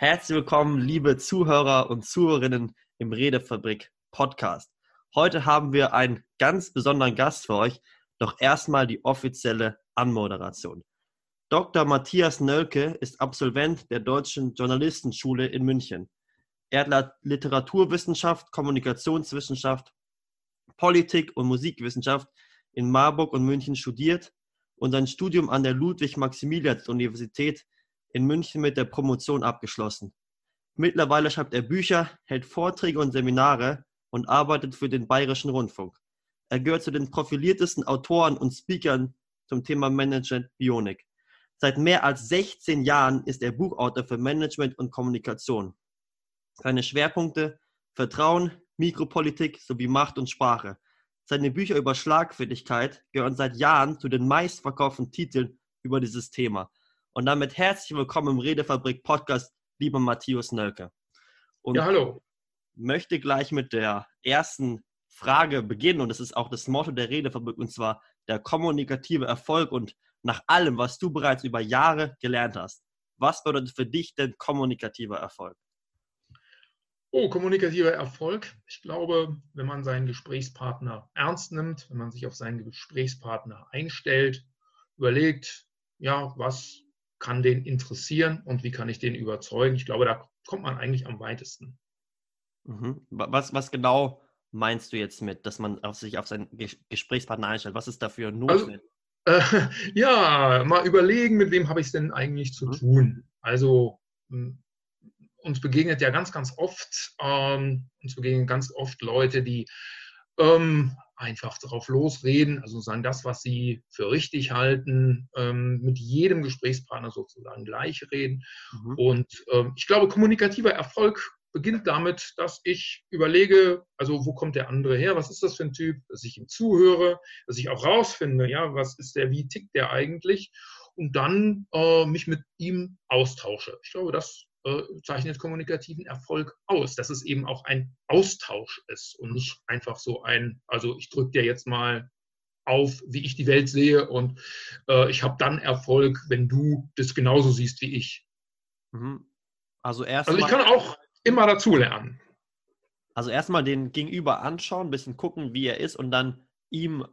Herzlich willkommen, liebe Zuhörer und Zuhörerinnen im Redefabrik Podcast. Heute haben wir einen ganz besonderen Gast für euch, doch erstmal die offizielle Anmoderation. Dr. Matthias Nölke ist Absolvent der Deutschen Journalistenschule in München. Er hat Literaturwissenschaft, Kommunikationswissenschaft, Politik und Musikwissenschaft in Marburg und München studiert und sein Studium an der Ludwig-Maximilians-Universität in München mit der Promotion abgeschlossen. Mittlerweile schreibt er Bücher, hält Vorträge und Seminare und arbeitet für den Bayerischen Rundfunk. Er gehört zu den profiliertesten Autoren und Speakern zum Thema Management Bionik. Seit mehr als 16 Jahren ist er Buchautor für Management und Kommunikation. Seine Schwerpunkte Vertrauen, Mikropolitik sowie Macht und Sprache. Seine Bücher über Schlagfertigkeit gehören seit Jahren zu den meistverkauften Titeln über dieses Thema. Und damit herzlich willkommen im Redefabrik Podcast, lieber Matthias Nölke. Und ja, hallo. Möchte gleich mit der ersten Frage beginnen und das ist auch das Motto der Redefabrik und zwar der kommunikative Erfolg und nach allem, was du bereits über Jahre gelernt hast. Was bedeutet für dich denn kommunikativer Erfolg? Oh, kommunikativer Erfolg. Ich glaube, wenn man seinen Gesprächspartner ernst nimmt, wenn man sich auf seinen Gesprächspartner einstellt, überlegt, ja, was kann den interessieren und wie kann ich den überzeugen? Ich glaube, da kommt man eigentlich am weitesten. Mhm. Was, was genau meinst du jetzt mit, dass man auf sich auf seinen Gesprächspartner einstellt? Was ist dafür notwendig? Also, äh, ja, mal überlegen, mit wem habe ich es denn eigentlich zu mhm. tun? Also uns begegnet ja ganz, ganz oft, ähm, uns begegnen ganz oft Leute, die ähm, einfach darauf losreden, also sagen das, was sie für richtig halten, ähm, mit jedem Gesprächspartner sozusagen gleich reden. Mhm. Und ähm, ich glaube, kommunikativer Erfolg beginnt damit, dass ich überlege, also wo kommt der andere her, was ist das für ein Typ, dass ich ihm zuhöre, dass ich auch rausfinde, ja, was ist der, wie tickt der eigentlich und dann äh, mich mit ihm austausche. Ich glaube, das äh, zeichnet kommunikativen Erfolg aus, dass es eben auch ein Austausch ist und nicht einfach so ein, also ich drücke dir jetzt mal auf, wie ich die Welt sehe und äh, ich habe dann Erfolg, wenn du das genauso siehst wie ich. Mhm. Also erst Also ich kann auch immer dazulernen. Also erstmal den Gegenüber anschauen, ein bisschen gucken, wie er ist und dann ihm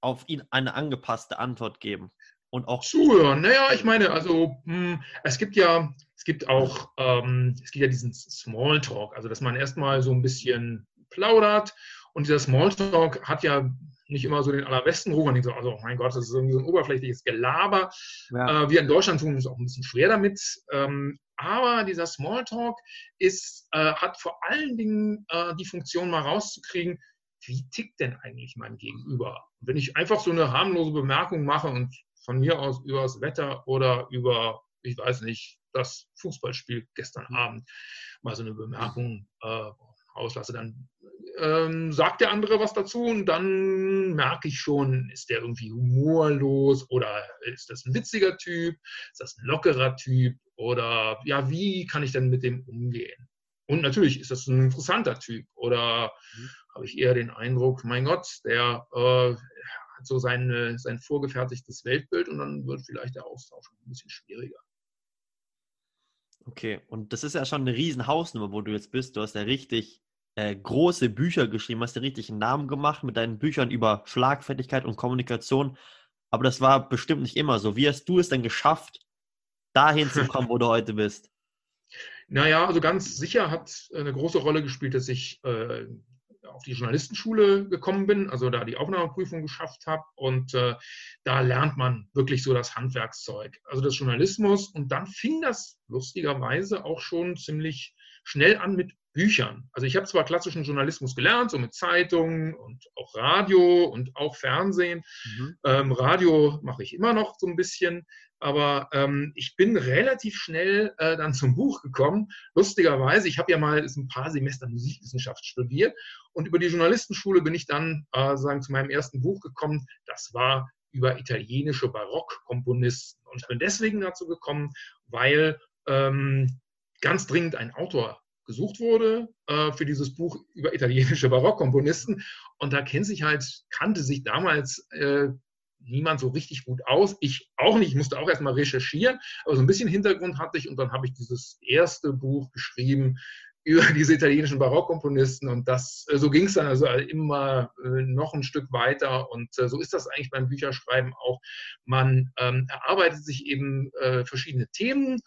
auf ihn eine angepasste Antwort geben. Und auch zuhören. Naja, ich meine, also hm, es gibt ja, es gibt auch, ähm, es gibt ja diesen Smalltalk, also dass man erstmal so ein bisschen plaudert und dieser Smalltalk hat ja nicht immer so den allerbesten Ruf. Man denkt so, also mein Gott, das ist irgendwie so ein oberflächliches Gelaber. Ja. Äh, wir in Deutschland tun uns auch ein bisschen schwer damit. Ähm, aber dieser Smalltalk ist, äh, hat vor allen Dingen äh, die Funktion, mal rauszukriegen, wie tickt denn eigentlich mein Gegenüber? wenn ich einfach so eine harmlose Bemerkung mache und von mir aus über das Wetter oder über, ich weiß nicht, das Fußballspiel gestern mhm. Abend mal so eine Bemerkung äh, auslasse, dann ähm, sagt der andere was dazu und dann merke ich schon, ist der irgendwie humorlos oder ist das ein witziger Typ, ist das ein lockerer Typ oder ja, wie kann ich denn mit dem umgehen? Und natürlich ist das ein interessanter Typ oder mhm. habe ich eher den Eindruck, mein Gott, der äh, hat so sein, sein vorgefertigtes Weltbild und dann wird vielleicht der Austausch ein bisschen schwieriger. Okay, und das ist ja schon eine riesen Hausnummer, wo du jetzt bist. Du hast ja richtig äh, große Bücher geschrieben, hast ja richtig einen Namen gemacht mit deinen Büchern über Schlagfertigkeit und Kommunikation. Aber das war bestimmt nicht immer so. Wie hast du es denn geschafft, dahin zu kommen, wo du heute bist? Naja, also ganz sicher hat eine große Rolle gespielt, dass ich äh, auf die Journalistenschule gekommen bin, also da die Aufnahmeprüfung geschafft habe und äh, da lernt man wirklich so das Handwerkszeug, also das Journalismus. Und dann fing das lustigerweise auch schon ziemlich schnell an mit Büchern. Also ich habe zwar klassischen Journalismus gelernt, so mit Zeitungen und auch Radio und auch Fernsehen. Mhm. Ähm, Radio mache ich immer noch so ein bisschen, aber ähm, ich bin relativ schnell äh, dann zum Buch gekommen. Lustigerweise, ich habe ja mal ein paar Semester Musikwissenschaft studiert und über die Journalistenschule bin ich dann äh, sagen zu meinem ersten Buch gekommen. Das war über italienische Barockkomponisten und ich bin deswegen dazu gekommen, weil ähm, ganz dringend ein Autor gesucht wurde äh, für dieses Buch über italienische Barockkomponisten. Und da kennt sich halt, kannte sich damals äh, niemand so richtig gut aus. Ich auch nicht, ich musste auch erstmal recherchieren, aber so ein bisschen Hintergrund hatte ich und dann habe ich dieses erste Buch geschrieben über diese italienischen Barockkomponisten und das, äh, so ging es dann also immer äh, noch ein Stück weiter und äh, so ist das eigentlich beim Bücherschreiben auch. Man ähm, erarbeitet sich eben äh, verschiedene Themen,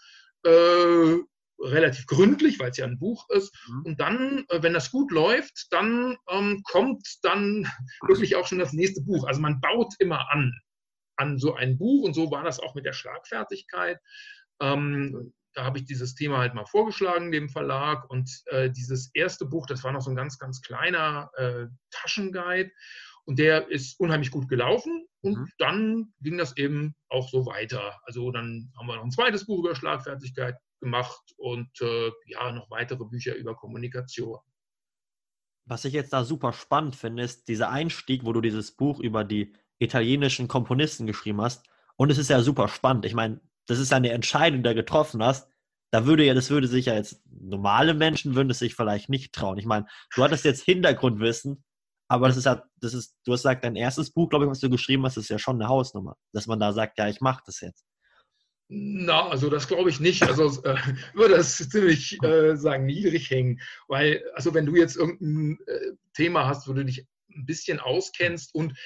äh, relativ gründlich, weil es ja ein Buch ist. Mhm. Und dann, äh, wenn das gut läuft, dann ähm, kommt dann wirklich auch schon das nächste Buch. Also man baut immer an, an so ein Buch und so war das auch mit der Schlagfertigkeit. Ähm, da habe ich dieses Thema halt mal vorgeschlagen, dem Verlag. Und äh, dieses erste Buch, das war noch so ein ganz, ganz kleiner äh, Taschenguide. Und der ist unheimlich gut gelaufen. Und mhm. dann ging das eben auch so weiter. Also dann haben wir noch ein zweites Buch über Schlagfertigkeit gemacht und äh, ja, noch weitere Bücher über Kommunikation. Was ich jetzt da super spannend finde, ist dieser Einstieg, wo du dieses Buch über die italienischen Komponisten geschrieben hast. Und es ist ja super spannend. Ich meine, das ist eine Entscheidung, die du getroffen hast. Da würde ja, das würde sich ja jetzt, normale Menschen würden es sich vielleicht nicht trauen. Ich meine, du hattest jetzt Hintergrundwissen, aber das ist ja, das ist, du hast gesagt, dein erstes Buch, glaube ich, was du geschrieben hast, ist ja schon eine Hausnummer. Dass man da sagt, ja, ich mache das jetzt. Na, also das glaube ich nicht. Also äh, würde das ziemlich äh, sagen niedrig hängen, weil also wenn du jetzt irgendein äh, Thema hast, wo du dich ein bisschen auskennst und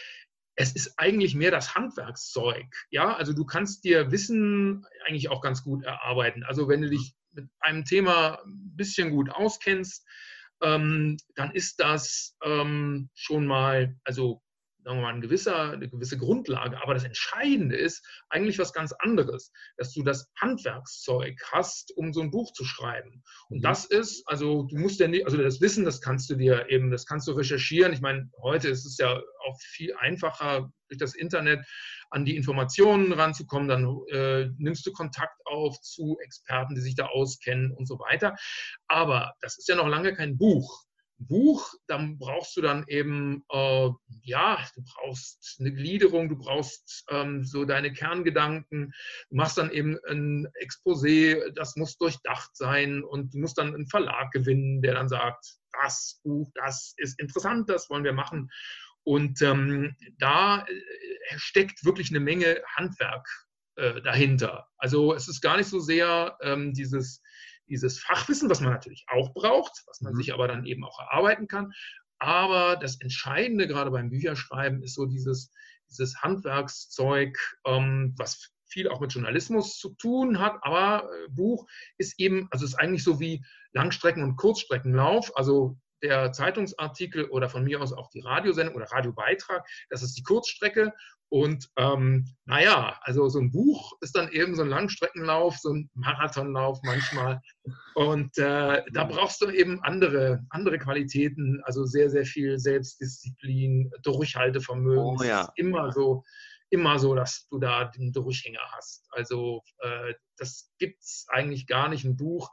es ist eigentlich mehr das Handwerkszeug. Ja, also du kannst dir Wissen eigentlich auch ganz gut erarbeiten. Also wenn du dich mit einem Thema ein bisschen gut auskennst, ähm, dann ist das ähm, schon mal, also sagen wir mal, ein gewisser, eine gewisse Grundlage. Aber das Entscheidende ist eigentlich was ganz anderes, dass du das Handwerkszeug hast, um so ein Buch zu schreiben. Und mhm. das ist, also du musst ja nicht, also das Wissen, das kannst du dir eben, das kannst du recherchieren. Ich meine, heute ist es ja auch viel einfacher durch das Internet an die Informationen ranzukommen. Dann äh, nimmst du Kontakt auf zu Experten, die sich da auskennen und so weiter. Aber das ist ja noch lange kein Buch. Buch, dann brauchst du dann eben, äh, ja, du brauchst eine Gliederung, du brauchst ähm, so deine Kerngedanken, du machst dann eben ein Exposé, das muss durchdacht sein und du musst dann einen Verlag gewinnen, der dann sagt, das Buch, das ist interessant, das wollen wir machen. Und ähm, da äh, steckt wirklich eine Menge Handwerk äh, dahinter. Also es ist gar nicht so sehr ähm, dieses dieses Fachwissen, was man natürlich auch braucht, was man mhm. sich aber dann eben auch erarbeiten kann. Aber das Entscheidende gerade beim Bücherschreiben ist so dieses, dieses Handwerkszeug, ähm, was viel auch mit Journalismus zu tun hat. Aber äh, Buch ist eben, also ist eigentlich so wie Langstrecken- und Kurzstreckenlauf. Also der Zeitungsartikel oder von mir aus auch die Radiosendung oder Radiobeitrag, das ist die Kurzstrecke. Und ähm, naja, also so ein Buch ist dann eben so ein Langstreckenlauf, so ein Marathonlauf manchmal. Und äh, da brauchst du eben andere, andere Qualitäten, also sehr, sehr viel Selbstdisziplin, Durchhaltevermögen. Oh, ja. immer so, immer so, dass du da den Durchhänger hast. Also äh, das gibt es eigentlich gar nicht ein Buch,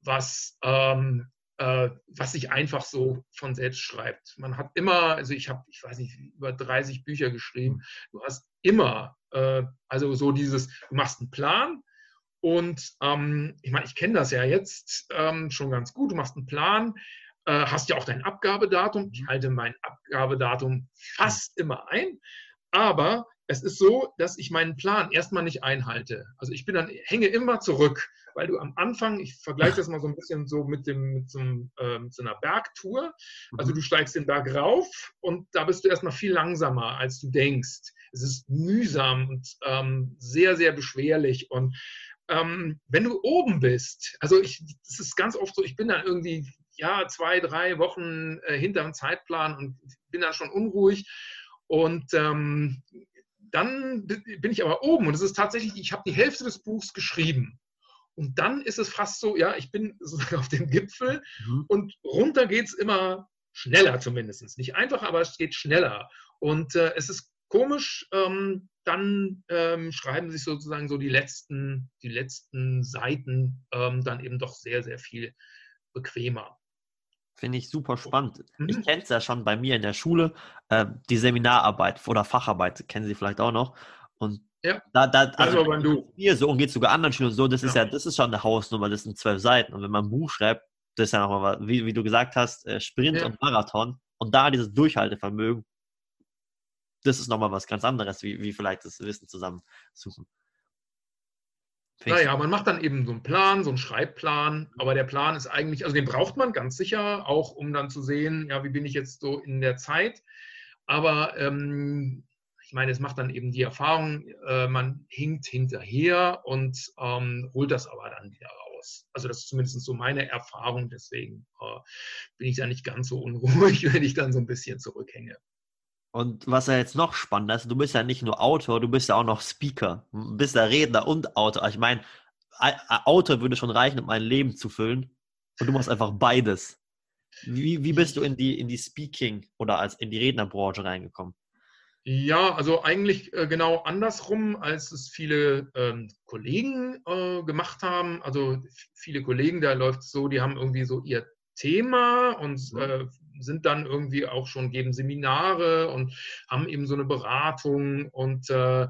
was ähm, äh, was sich einfach so von selbst schreibt. Man hat immer, also ich habe, ich weiß nicht, über 30 Bücher geschrieben. Du hast immer, äh, also so dieses, du machst einen Plan und ähm, ich meine, ich kenne das ja jetzt ähm, schon ganz gut. Du machst einen Plan, äh, hast ja auch dein Abgabedatum. Ich halte mein Abgabedatum fast immer ein, aber es ist so, dass ich meinen Plan erstmal nicht einhalte. Also ich bin dann, hänge immer zurück weil du am Anfang, ich vergleiche das mal so ein bisschen so mit, dem, mit, so, äh, mit so einer Bergtour. Also mhm. du steigst den Berg rauf und da bist du erstmal viel langsamer, als du denkst. Es ist mühsam und ähm, sehr, sehr beschwerlich. Und ähm, wenn du oben bist, also ich, das ist ganz oft so, ich bin dann irgendwie ja, zwei, drei Wochen äh, hinter dem Zeitplan und bin dann schon unruhig. Und ähm, dann bin ich aber oben und es ist tatsächlich, ich habe die Hälfte des Buchs geschrieben. Und dann ist es fast so, ja, ich bin auf dem Gipfel mhm. und runter geht es immer schneller zumindest. Nicht einfach, aber es geht schneller. Und äh, es ist komisch, ähm, dann ähm, schreiben sich sozusagen so die letzten, die letzten Seiten ähm, dann eben doch sehr, sehr viel bequemer. Finde ich super spannend. Mhm. Ich kenne es ja schon bei mir in der Schule, äh, die Seminararbeit oder Facharbeit, kennen Sie vielleicht auch noch. Und ja. Da, da, also beim Du. Hier so und geht sogar anderen Schülern so, das ist ja. ja, das ist schon eine Hausnummer, das sind zwölf Seiten. Und wenn man ein Buch schreibt, das ist ja nochmal, wie, wie du gesagt hast, äh, Sprint ja. und Marathon und da dieses Durchhaltevermögen. das ist nochmal was ganz anderes, wie, wie vielleicht das Wissen zusammensuchen. Naja, man macht dann eben so einen Plan, so einen Schreibplan, aber der Plan ist eigentlich, also den braucht man ganz sicher, auch um dann zu sehen, ja, wie bin ich jetzt so in der Zeit. Aber ähm, ich meine, es macht dann eben die Erfahrung, äh, man hinkt hinterher und ähm, holt das aber dann wieder raus. Also das ist zumindest so meine Erfahrung, deswegen äh, bin ich da nicht ganz so unruhig, wenn ich dann so ein bisschen zurückhänge. Und was ja jetzt noch spannender ist, du bist ja nicht nur Autor, du bist ja auch noch Speaker. Du bist ja Redner und Autor. Ich meine, Autor würde schon reichen, um ein Leben zu füllen. Und du machst einfach beides. Wie, wie bist du in die, in die Speaking oder als in die Rednerbranche reingekommen? Ja, also eigentlich äh, genau andersrum, als es viele ähm, Kollegen äh, gemacht haben. Also viele Kollegen, da läuft es so, die haben irgendwie so ihr Thema und äh, sind dann irgendwie auch schon, geben Seminare und haben eben so eine Beratung und äh,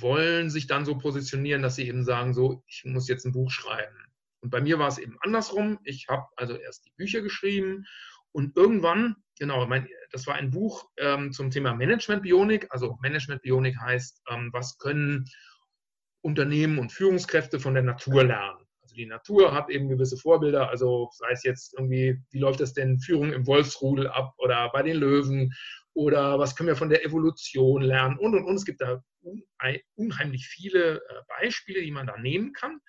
wollen sich dann so positionieren, dass sie eben sagen, so, ich muss jetzt ein Buch schreiben. Und bei mir war es eben andersrum. Ich habe also erst die Bücher geschrieben und irgendwann, genau, mein, das war ein Buch ähm, zum Thema Management Bionik. Also Management Bionik heißt, ähm, was können Unternehmen und Führungskräfte von der Natur lernen? Also die Natur hat eben gewisse Vorbilder, also sei es jetzt irgendwie, wie läuft das denn Führung im Wolfsrudel ab oder bei den Löwen oder was können wir von der Evolution lernen und und und. Es gibt da unheimlich viele äh, Beispiele, die man da nehmen kann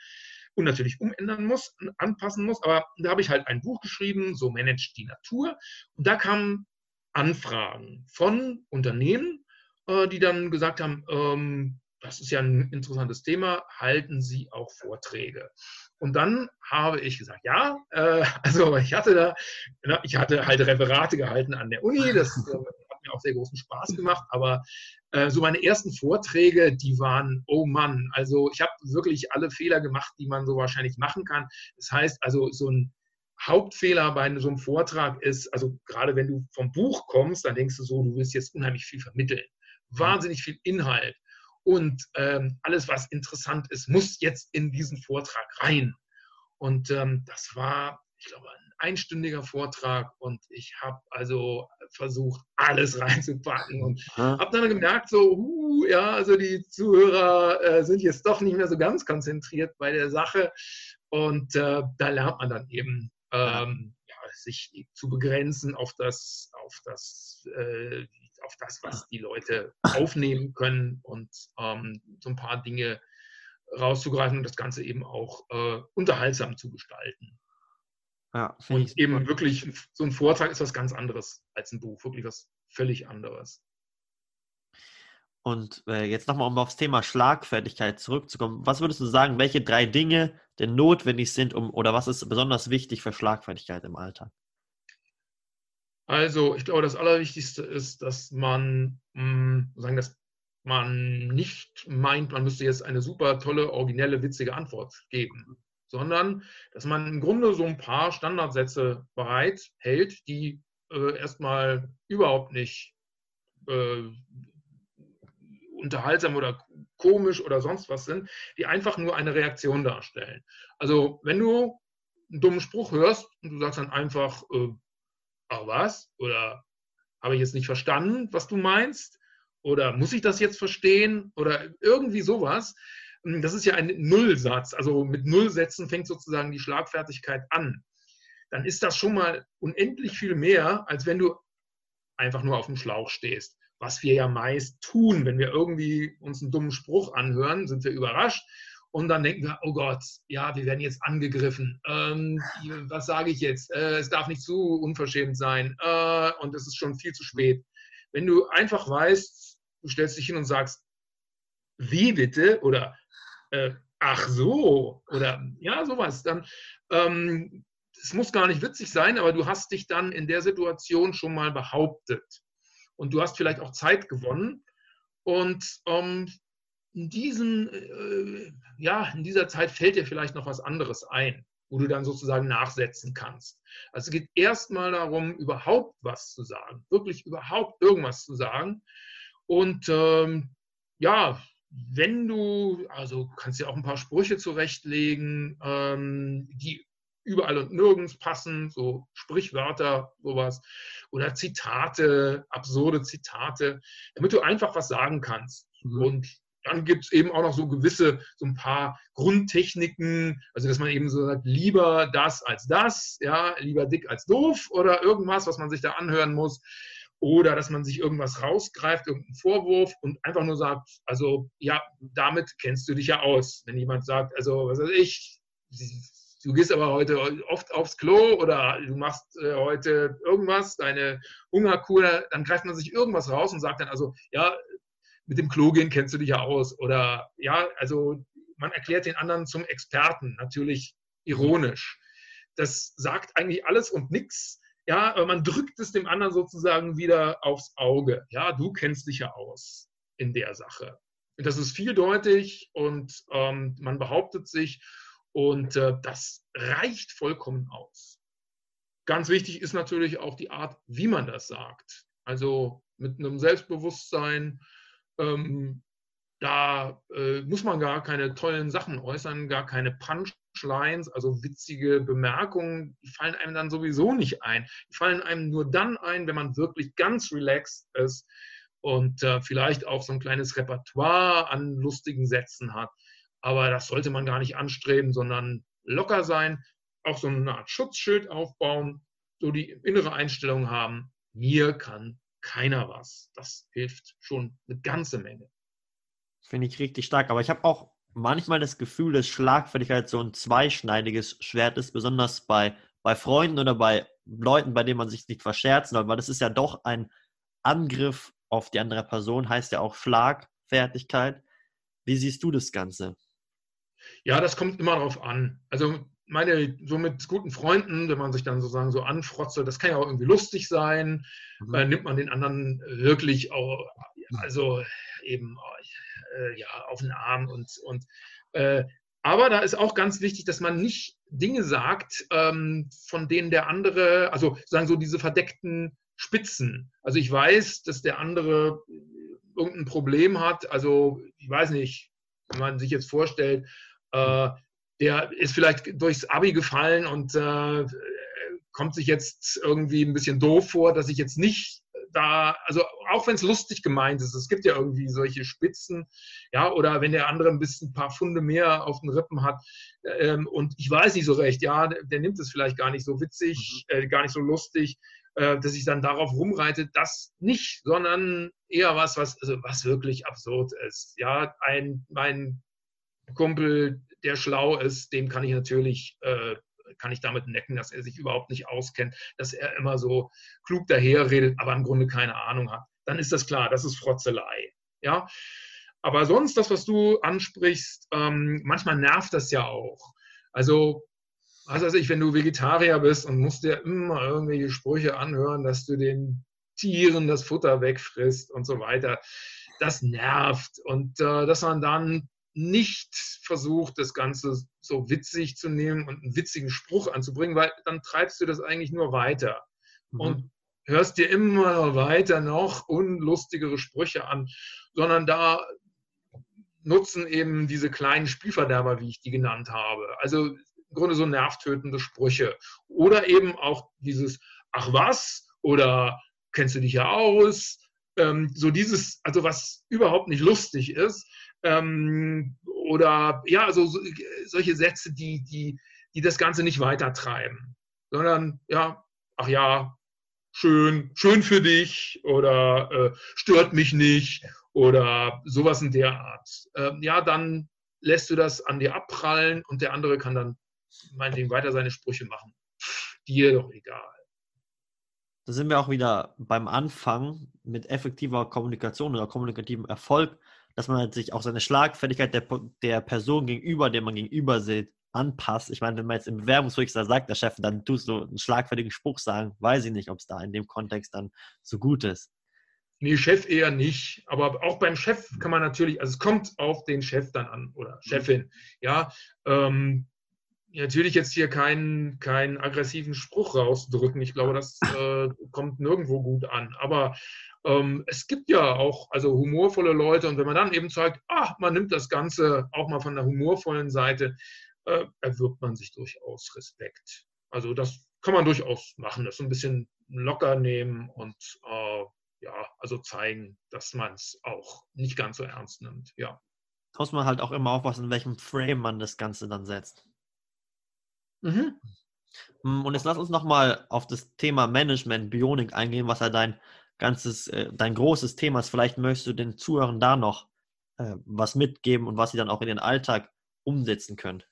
und natürlich umändern muss, anpassen muss. Aber da habe ich halt ein Buch geschrieben, so managt die Natur. Und da kamen Anfragen von Unternehmen, äh, die dann gesagt haben, ähm, das ist ja ein interessantes Thema, halten Sie auch Vorträge. Und dann habe ich gesagt, ja, äh, also ich hatte da, ich hatte halt Referate gehalten an der Uni, das äh, hat mir auch sehr großen Spaß gemacht, aber äh, so meine ersten Vorträge, die waren, oh Mann, also ich habe wirklich alle Fehler gemacht, die man so wahrscheinlich machen kann. Das heißt also, so ein Hauptfehler bei so einem Vortrag ist, also gerade wenn du vom Buch kommst, dann denkst du so, du willst jetzt unheimlich viel vermitteln. Wahnsinnig viel Inhalt. Und ähm, alles, was interessant ist, muss jetzt in diesen Vortrag rein. Und ähm, das war, ich glaube, ein einstündiger Vortrag und ich habe also versucht, alles reinzupacken und habe dann gemerkt, so, uh, ja, also die Zuhörer äh, sind jetzt doch nicht mehr so ganz konzentriert bei der Sache. Und äh, da lernt man dann eben, ähm, ja, sich zu begrenzen auf das, auf das, äh, auf das, was die Leute aufnehmen können und ähm, so ein paar Dinge rauszugreifen und das Ganze eben auch äh, unterhaltsam zu gestalten. Ja, und eben super. wirklich, so ein Vortrag ist was ganz anderes als ein Buch, wirklich was völlig anderes. Und äh, jetzt nochmal, um aufs Thema Schlagfertigkeit zurückzukommen. Was würdest du sagen, welche drei Dinge denn notwendig sind, um oder was ist besonders wichtig für Schlagfertigkeit im Alltag? Also, ich glaube, das Allerwichtigste ist, dass man mh, hm, sagen, dass man nicht meint, man müsste jetzt eine super tolle, originelle, witzige Antwort geben, sondern dass man im Grunde so ein paar Standardsätze bereithält, die äh, erstmal überhaupt nicht äh, unterhaltsam oder komisch oder sonst was sind, die einfach nur eine Reaktion darstellen. Also wenn du einen dummen Spruch hörst und du sagst dann einfach, äh, ah was? Oder habe ich jetzt nicht verstanden, was du meinst? Oder muss ich das jetzt verstehen? Oder irgendwie sowas. Hm, das ist ja ein Nullsatz. Also mit Nullsätzen fängt sozusagen die Schlagfertigkeit an. Dann ist das schon mal unendlich viel mehr, als wenn du einfach nur auf dem Schlauch stehst. Was wir ja meist tun, wenn wir irgendwie uns einen dummen Spruch anhören, sind wir überrascht und dann denken wir, oh Gott, ja, wir werden jetzt angegriffen. Ähm, was sage ich jetzt? Äh, es darf nicht zu unverschämt sein äh, und es ist schon viel zu spät. Wenn du einfach weißt, du stellst dich hin und sagst, wie bitte? Oder äh, ach so, oder ja, sowas, dann ähm, es muss gar nicht witzig sein, aber du hast dich dann in der Situation schon mal behauptet. Und du hast vielleicht auch Zeit gewonnen. Und ähm, in, diesen, äh, ja, in dieser Zeit fällt dir vielleicht noch was anderes ein, wo du dann sozusagen nachsetzen kannst. Also es geht erstmal darum, überhaupt was zu sagen, wirklich überhaupt irgendwas zu sagen. Und ähm, ja, wenn du, also kannst dir auch ein paar Sprüche zurechtlegen, ähm, die überall und nirgends passen, so Sprichwörter, sowas, oder Zitate, absurde Zitate, damit du einfach was sagen kannst. Mhm. Und dann gibt es eben auch noch so gewisse, so ein paar Grundtechniken, also dass man eben so sagt, lieber das als das, ja, lieber dick als doof oder irgendwas, was man sich da anhören muss. Oder dass man sich irgendwas rausgreift, irgendeinen Vorwurf und einfach nur sagt, also ja, damit kennst du dich ja aus. Wenn jemand sagt, also was weiß ich, du gehst aber heute oft aufs Klo oder du machst äh, heute irgendwas, deine Hungerkur, dann greift man sich irgendwas raus und sagt dann also, ja, mit dem Klo gehen kennst du dich ja aus. Oder ja, also man erklärt den anderen zum Experten, natürlich ironisch. Das sagt eigentlich alles und nichts. Ja, aber man drückt es dem anderen sozusagen wieder aufs Auge. Ja, du kennst dich ja aus in der Sache. Und das ist vieldeutig und ähm, man behauptet sich und äh, das reicht vollkommen aus. Ganz wichtig ist natürlich auch die Art, wie man das sagt. Also mit einem Selbstbewusstsein, ähm, da äh, muss man gar keine tollen Sachen äußern, gar keine Punchlines, also witzige Bemerkungen, die fallen einem dann sowieso nicht ein. Die fallen einem nur dann ein, wenn man wirklich ganz relaxed ist und äh, vielleicht auch so ein kleines Repertoire an lustigen Sätzen hat. Aber das sollte man gar nicht anstreben, sondern locker sein, auch so eine Art Schutzschild aufbauen, so die innere Einstellung haben, mir kann keiner was. Das hilft schon eine ganze Menge. Finde ich richtig stark. Aber ich habe auch manchmal das Gefühl, dass Schlagfertigkeit so ein zweischneidiges Schwert ist, besonders bei, bei Freunden oder bei Leuten, bei denen man sich nicht verscherzen soll, weil das ist ja doch ein Angriff auf die andere Person, heißt ja auch Schlagfertigkeit. Wie siehst du das Ganze? Ja, das kommt immer darauf an. Also meine, so mit guten Freunden, wenn man sich dann sozusagen so anfrotzelt, das kann ja auch irgendwie lustig sein, mhm. äh, nimmt man den anderen wirklich auch, also eben äh, ja, auf den Arm und, und äh, aber da ist auch ganz wichtig, dass man nicht Dinge sagt, ähm, von denen der andere, also sagen so diese verdeckten Spitzen. Also ich weiß, dass der andere irgendein Problem hat. Also ich weiß nicht, wenn man sich jetzt vorstellt, äh, der ist vielleicht durchs Abi gefallen und äh, kommt sich jetzt irgendwie ein bisschen doof vor, dass ich jetzt nicht da, also auch wenn es lustig gemeint ist, es gibt ja irgendwie solche Spitzen, ja, oder wenn der andere ein bisschen ein paar Funde mehr auf den Rippen hat ähm, und ich weiß nicht so recht, ja, der, nimmt es vielleicht gar nicht so witzig, mhm. äh, gar nicht so lustig, äh, dass ich dann darauf rumreite, das nicht, sondern eher was, was, also was wirklich absurd ist. Ja, ein, mein Kumpel, der schlau ist, dem kann ich natürlich, äh, kann ich damit necken, dass er sich überhaupt nicht auskennt, dass er immer so klug daherredet, aber im Grunde keine Ahnung hat. Dann ist das klar, das ist Frotzelei. Ja? Aber sonst, das, was du ansprichst, ähm, manchmal nervt das ja auch. Also, was weiß ich, wenn du Vegetarier bist und musst dir immer irgendwelche Sprüche anhören, dass du den Tieren das Futter wegfrisst und so weiter, das nervt. Und äh, dass man dann nicht versucht, das Ganze so witzig zu nehmen und einen witzigen Spruch anzubringen, weil dann treibst du das eigentlich nur weiter mhm. und hörst dir immer weiter noch unlustigere Sprüche an, sondern da nutzen eben diese kleinen Spielverderber, wie ich die genannt habe. Also im Grunde so nervtötende Sprüche. Oder eben auch dieses Ach was oder kennst du dich ja aus? Ähm, so dieses, also was überhaupt nicht lustig ist, ähm, oder ja, also so, solche Sätze, die, die, die das Ganze nicht weitertreiben, sondern ja, ach ja, schön, schön für dich oder äh, stört mich nicht oder sowas in der Art. Ähm, ja, dann lässt du das an dir abprallen und der andere kann dann meinetwegen weiter seine Sprüche machen. Pff, dir doch egal. Da sind wir auch wieder beim Anfang mit effektiver Kommunikation oder kommunikativem Erfolg dass man halt sich auch seine Schlagfertigkeit der, der Person gegenüber, der man gegenüber sieht, anpasst. Ich meine, wenn man jetzt im Bewerbungsgespräch sagt, der Chef, dann tust du einen schlagfertigen Spruch sagen, weiß ich nicht, ob es da in dem Kontext dann so gut ist. Nee, Chef eher nicht. Aber auch beim Chef kann man natürlich, also es kommt auf den Chef dann an oder Chefin. Ja, ähm, natürlich jetzt hier keinen, keinen aggressiven Spruch rausdrücken. Ich glaube, das äh, kommt nirgendwo gut an. Aber ähm, es gibt ja auch also humorvolle Leute und wenn man dann eben zeigt, ach, man nimmt das Ganze auch mal von der humorvollen Seite, äh, erwirbt man sich durchaus Respekt. Also das kann man durchaus machen, das so ein bisschen locker nehmen und äh, ja, also zeigen, dass man es auch nicht ganz so ernst nimmt. Ja. Muss man halt auch immer aufpassen, in welchem Frame man das Ganze dann setzt. Mhm. Hm, und jetzt lass uns nochmal auf das Thema Management, Bionik eingehen, was ja dein ganzes, äh, dein großes Thema ist. Vielleicht möchtest du den Zuhörern da noch äh, was mitgeben und was sie dann auch in den Alltag umsetzen können.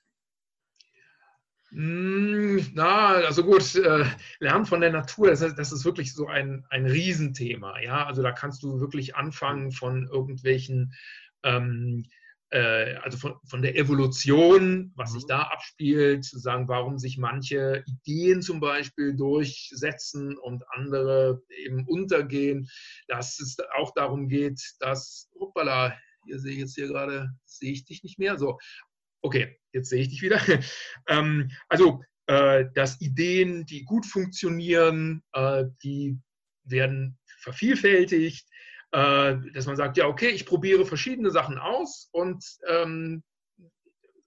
Hm, na, also gut, äh, Lernen von der Natur, das ist, das ist wirklich so ein, ein Riesenthema. Ja, also da kannst du wirklich anfangen von irgendwelchen ähm, äh, also von, von der Evolution, was sich mhm. da abspielt, zu sagen, warum sich manche Ideen zum Beispiel durchsetzen und andere eben untergehen, dass es auch darum geht, dass, hoppala, hier sehe ich jetzt hier gerade, sehe ich dich nicht mehr, so, okay, jetzt sehe ich dich wieder. ähm, also, äh, dass Ideen, die gut funktionieren, äh, die werden vervielfältigt, äh, dass man sagt, ja, okay, ich probiere verschiedene Sachen aus und ähm,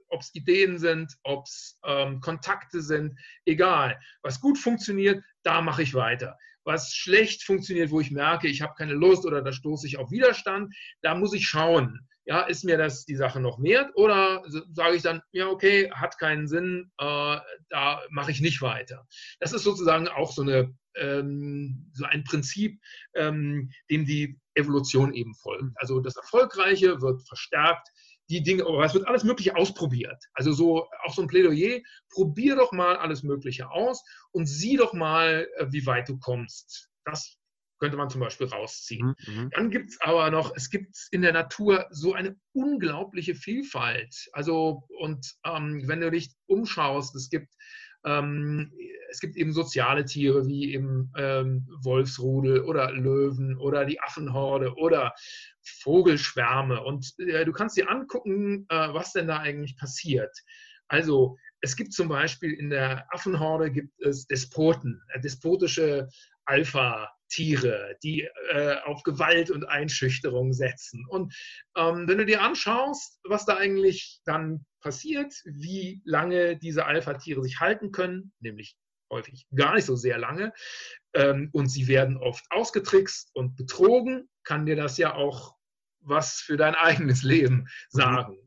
ob es Ideen sind, ob es ähm, Kontakte sind, egal. Was gut funktioniert, da mache ich weiter. Was schlecht funktioniert, wo ich merke, ich habe keine Lust oder da stoße ich auf Widerstand, da muss ich schauen. Ja, ist mir das die Sache noch wert oder sage ich dann, ja, okay, hat keinen Sinn, äh, da mache ich nicht weiter. Das ist sozusagen auch so, eine, ähm, so ein Prinzip, ähm, dem die Evolution eben folgt. Also das Erfolgreiche wird verstärkt, die Dinge, aber es wird alles Mögliche ausprobiert. Also so auch so ein Plädoyer, probier doch mal alles Mögliche aus und sieh doch mal, äh, wie weit du kommst. Das könnte man zum Beispiel rausziehen. Mhm. mhm. Dann gibt es aber noch, es gibt in der Natur so eine unglaubliche Vielfalt. Also, und ähm, wenn du dich umschaust, es gibt ähm, es gibt eben soziale Tiere wie eben ähm, Wolfsrudel oder Löwen oder die Affenhorde oder Vogelschwärme. Und äh, du kannst dir angucken, äh, was denn da eigentlich passiert. Also es gibt zum Beispiel in der Affenhorde gibt es Despoten, äh, despotische Alpha. Tiere, die äh, auf Gewalt und Einschüchterung setzen. Und ähm, wenn du dir anschaust, was da eigentlich dann passiert, wie lange diese Alpha-Tiere sich halten können, nämlich häufig gar nicht so sehr lange, ähm, und sie werden oft ausgetrickst und betrogen, kann dir das ja auch was für dein eigenes Leben mhm. sagen.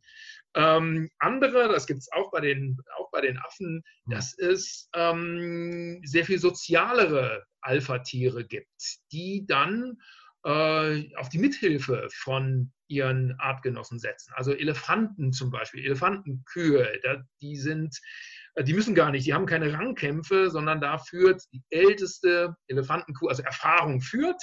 Ähm, andere, das gibt es auch, bei den, auch bei den Affen, mhm. dass es ähm, sehr viel sozialere Alpha-Tiere gibt, die dann äh, auf die Mithilfe von ihren Artgenossen setzen. Also Elefanten zum Beispiel, Elefantenkühe, da, die sind die müssen gar nicht, die haben keine Rangkämpfe, sondern da führt die älteste Elefantenkuh, also Erfahrung führt,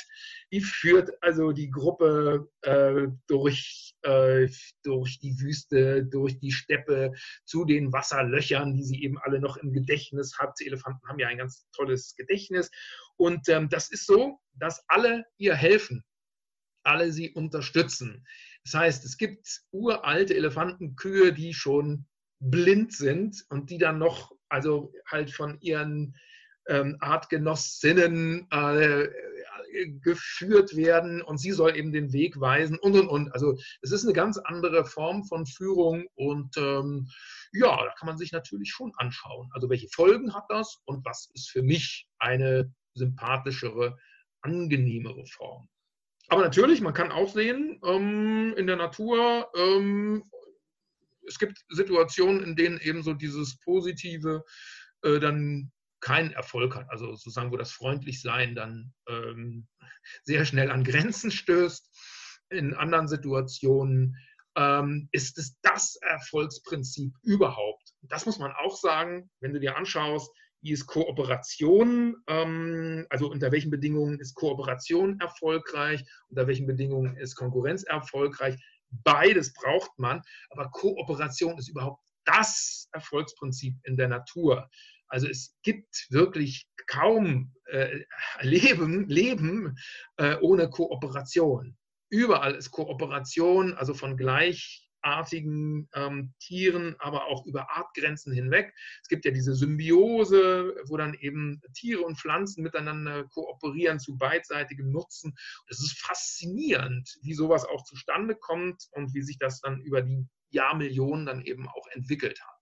die führt also die Gruppe äh, durch, äh, durch die Wüste, durch die Steppe zu den Wasserlöchern, die sie eben alle noch im Gedächtnis hat. Elefanten haben ja ein ganz tolles Gedächtnis. Und ähm, das ist so, dass alle ihr helfen, alle sie unterstützen. Das heißt, es gibt uralte Elefantenkühe, die schon blind sind und die dann noch, also halt von ihren ähm, Artgenossinnen äh, geführt werden und sie soll eben den Weg weisen und und und. Also es ist eine ganz andere Form von Führung und ähm, ja, da kann man sich natürlich schon anschauen. Also welche Folgen hat das und was ist für mich eine sympathischere, angenehmere Form. Aber natürlich, man kann auch sehen, ähm, in der Natur ähm, es gibt Situationen, in denen eben so dieses Positive äh, dann keinen Erfolg hat. Also sozusagen, wo das Freundlichsein dann ähm, sehr schnell an Grenzen stößt. In anderen Situationen ähm, ist es das Erfolgsprinzip überhaupt. Das muss man auch sagen, wenn du dir anschaust, wie ist Kooperation, ähm, also unter welchen Bedingungen ist Kooperation erfolgreich, unter welchen Bedingungen ist Konkurrenz erfolgreich. Beides braucht man, aber Kooperation ist überhaupt das Erfolgsprinzip in der Natur. Also es gibt wirklich kaum äh, Leben, Leben äh, ohne Kooperation. Überall ist Kooperation, also von gleichartigen ähm, Tieren, aber auch über Artgrenzen hinweg. Es gibt ja diese Symbiose, wo dann eben Tiere und Pflanzen miteinander kooperieren zu beidseitigem Nutzen. Es ist faszinierend, wie sowas auch zustande kommt und wie sich das dann über die Jahrmillionen dann eben auch entwickelt hat.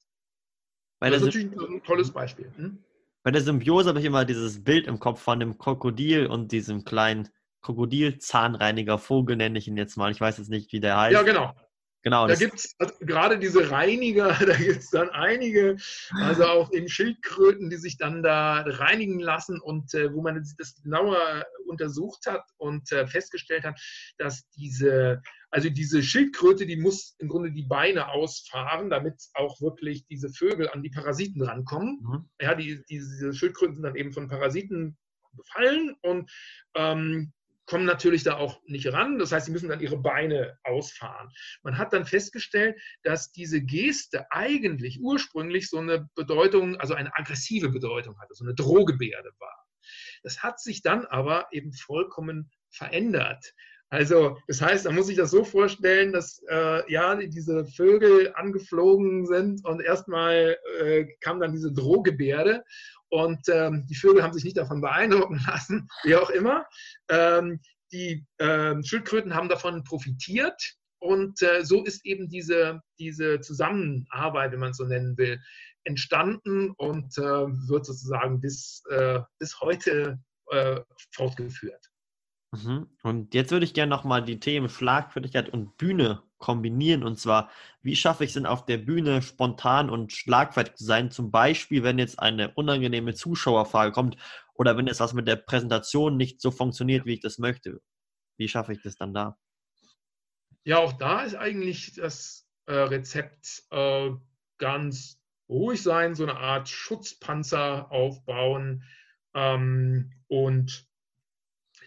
Bei das ist natürlich ein tolles Beispiel. Hm? Bei der Symbiose habe ich immer dieses Bild im Kopf von dem Krokodil und diesem kleinen Krokodilzahnreiniger Vogel, nenne ich ihn jetzt mal. Ich weiß jetzt nicht, wie der heißt. Ja, genau. Genau. Da gibt es also gerade diese Reiniger, da gibt es dann einige, also auch in Schildkröten, die sich dann da reinigen lassen und äh, wo man das genauer untersucht hat und äh, festgestellt hat, dass diese, also diese Schildkröte, die muss im Grunde die Beine ausfahren, damit auch wirklich diese Vögel an die Parasiten rankommen. Mhm. Ja, die, diese Schildkröten sind dann eben von Parasiten befallen und ähm, kommen natürlich da auch nicht ran. Das heißt, sie müssen dann ihre Beine ausfahren. Man hat dann festgestellt, dass diese Geste eigentlich ursprünglich so eine Bedeutung, also eine aggressive Bedeutung hatte, so eine Drohgebärde war. Das hat sich dann aber eben vollkommen verändert. Also, das heißt, da muss ich das so vorstellen, dass äh, ja diese Vögel angeflogen sind und erstmal äh, kam dann diese Drohgebärde und ähm, die Vögel haben sich nicht davon beeindrucken lassen, wie auch immer. Ähm, die äh, Schildkröten haben davon profitiert. Und äh, so ist eben diese, diese Zusammenarbeit, wenn man es so nennen will, entstanden und äh, wird sozusagen bis, äh, bis heute äh, fortgeführt. Mhm. Und jetzt würde ich gerne nochmal die Themen Schlagfertigkeit und Bühne kombinieren. Und zwar, wie schaffe ich es denn auf der Bühne spontan und schlagfertig zu sein? Zum Beispiel, wenn jetzt eine unangenehme Zuschauerfrage kommt oder wenn jetzt was mit der Präsentation nicht so funktioniert, wie ich das möchte. Wie schaffe ich das dann da? Ja, auch da ist eigentlich das äh, Rezept äh, ganz ruhig sein, so eine Art Schutzpanzer aufbauen ähm, und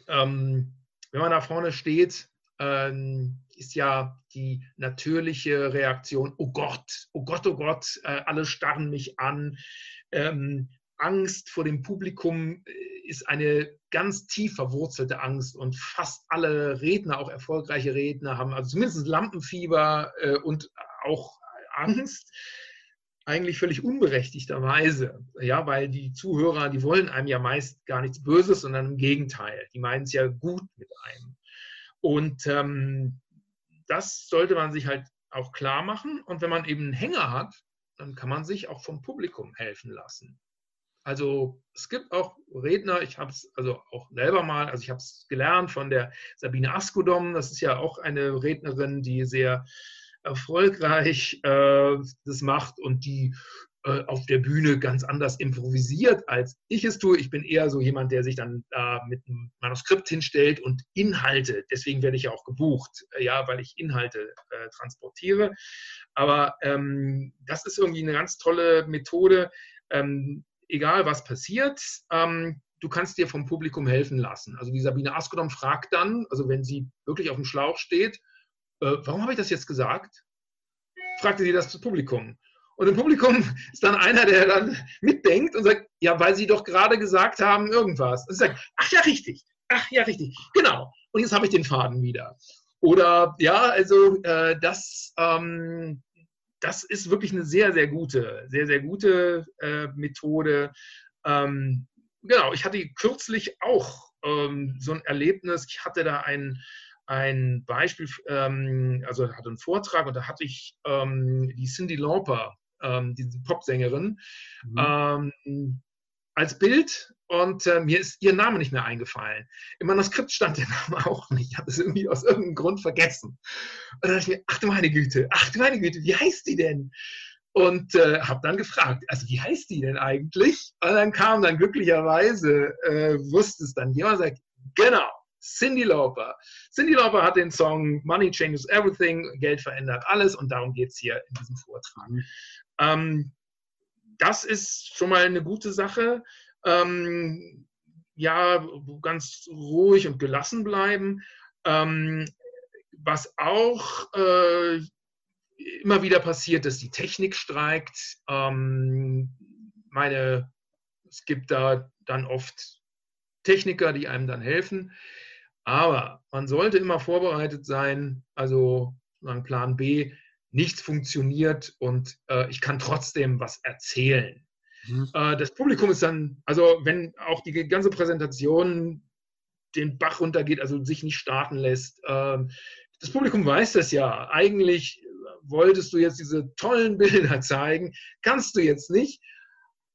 ähm, wenn man da vorne steht, ähm, ist ja die natürliche Reaktion, oh Gott, oh Gott, oh Gott, äh, alle starren mich an. Ähm, Angst vor dem Publikum äh, ist eine ganz tief verwurzelte Angst und fast alle Redner, auch erfolgreiche Redner, haben also zumindest Lampenfieber äh, und auch Angst eigentlich völlig unberechtigterweise, ja, weil die Zuhörer, die wollen einem ja meist gar nichts Böses, sondern im Gegenteil, die meinen es ja gut mit einem. Und ähm, das sollte man sich halt auch klar machen. Und wenn man eben einen Hänger hat, dann kann man sich auch vom Publikum helfen lassen. Also es gibt auch Redner, ich habe es also auch selber mal, also ich habe es gelernt von der Sabine Askodom, das ist ja auch eine Rednerin, die sehr erfolgreich äh, das macht und die äh, auf der Bühne ganz anders improvisiert, als ich es tue. Ich bin eher so jemand, der sich dann äh, mit einem Manuskript hinstellt und Inhalte, deswegen werde ich ja auch gebucht, äh, ja, weil ich Inhalte äh, transportiere. Aber ähm, das ist irgendwie eine ganz tolle Methode. Ähm, egal was passiert, ähm, du kannst dir vom Publikum helfen lassen. Also die Sabine Askodom fragt dann, also wenn sie wirklich auf dem Schlauch steht, äh, warum habe ich das jetzt gesagt? Fragte sie das Publikum. Und im Publikum ist dann einer, der dann mitdenkt und sagt, ja, weil Sie doch gerade gesagt haben, irgendwas. Und sagt, ach ja, richtig, ach ja, richtig, genau. Und jetzt habe ich den Faden wieder. Oder ja, also äh, das, ähm, das ist wirklich eine sehr, sehr gute, sehr, sehr gute äh, Methode. Ähm, genau, ich hatte kürzlich auch ähm, so ein Erlebnis. Ich hatte da einen ein Beispiel, ähm, also hatte einen Vortrag und da hatte ich ähm, die Cindy Lauper, ähm, diese Popsängerin, mhm. Ähm, als Bild und äh, mir ist ihr Name nicht mehr eingefallen. Im Manuskript stand der Name auch nicht. Ich habe es irgendwie aus irgendeinem Grund vergessen. Und dann dachte ich mir, ach du meine Güte, ach du meine Güte, wie heißt die denn? Und äh, habe dann gefragt, also wie heißt die denn eigentlich? Und dann kam dann glücklicherweise, äh, wusste es dann jemand, sagt, genau, Cindy Lauper. Cindy Lauper hat den Song Money Changes Everything, Geld verändert alles und darum geht es hier in diesem Vortrag. Ähm, das ist schon mal eine gute Sache. Ähm, ja, ganz ruhig und gelassen bleiben. Ähm, was auch äh, immer wieder passiert, ist, die Technik streikt. Ähm, meine, es gibt da dann oft Techniker, die einem dann helfen. Aber man sollte immer vorbereitet sein, also Plan B, nichts funktioniert und äh, ich kann trotzdem was erzählen. Mhm. Äh, das Publikum ist dann, also wenn auch die ganze Präsentation den Bach runtergeht, also sich nicht starten lässt, äh, das Publikum weiß das ja. Eigentlich wolltest du jetzt diese tollen Bilder zeigen, kannst du jetzt nicht,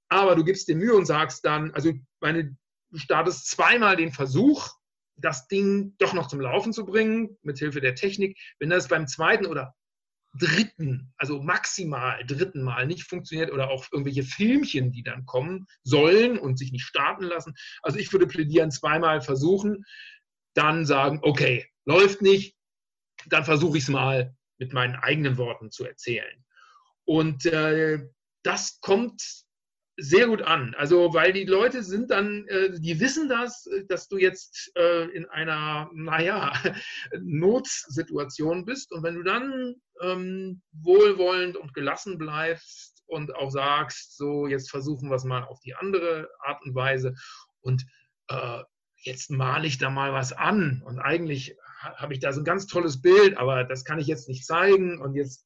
aber du gibst dir Mühe und sagst dann, also meine, du startest zweimal den Versuch, das Ding doch noch zum Laufen zu bringen, mit Hilfe der Technik. Wenn das beim zweiten oder dritten, also maximal dritten Mal nicht funktioniert oder auch irgendwelche Filmchen, die dann kommen sollen und sich nicht starten lassen. Also ich würde plädieren, zweimal versuchen, dann sagen, okay, läuft nicht, dann versuche ich es mal mit meinen eigenen Worten zu erzählen. Und äh, das kommt sehr gut an. Also, weil die Leute sind dann, äh, die wissen das, dass du jetzt äh, in einer, naja, Notsituation bist. Und wenn du dann ähm, wohlwollend und gelassen bleibst und auch sagst, so, jetzt versuchen wir es mal auf die andere Art und Weise und äh, jetzt male ich da mal was an. Und eigentlich habe ich da so ein ganz tolles Bild, aber das kann ich jetzt nicht zeigen. Und jetzt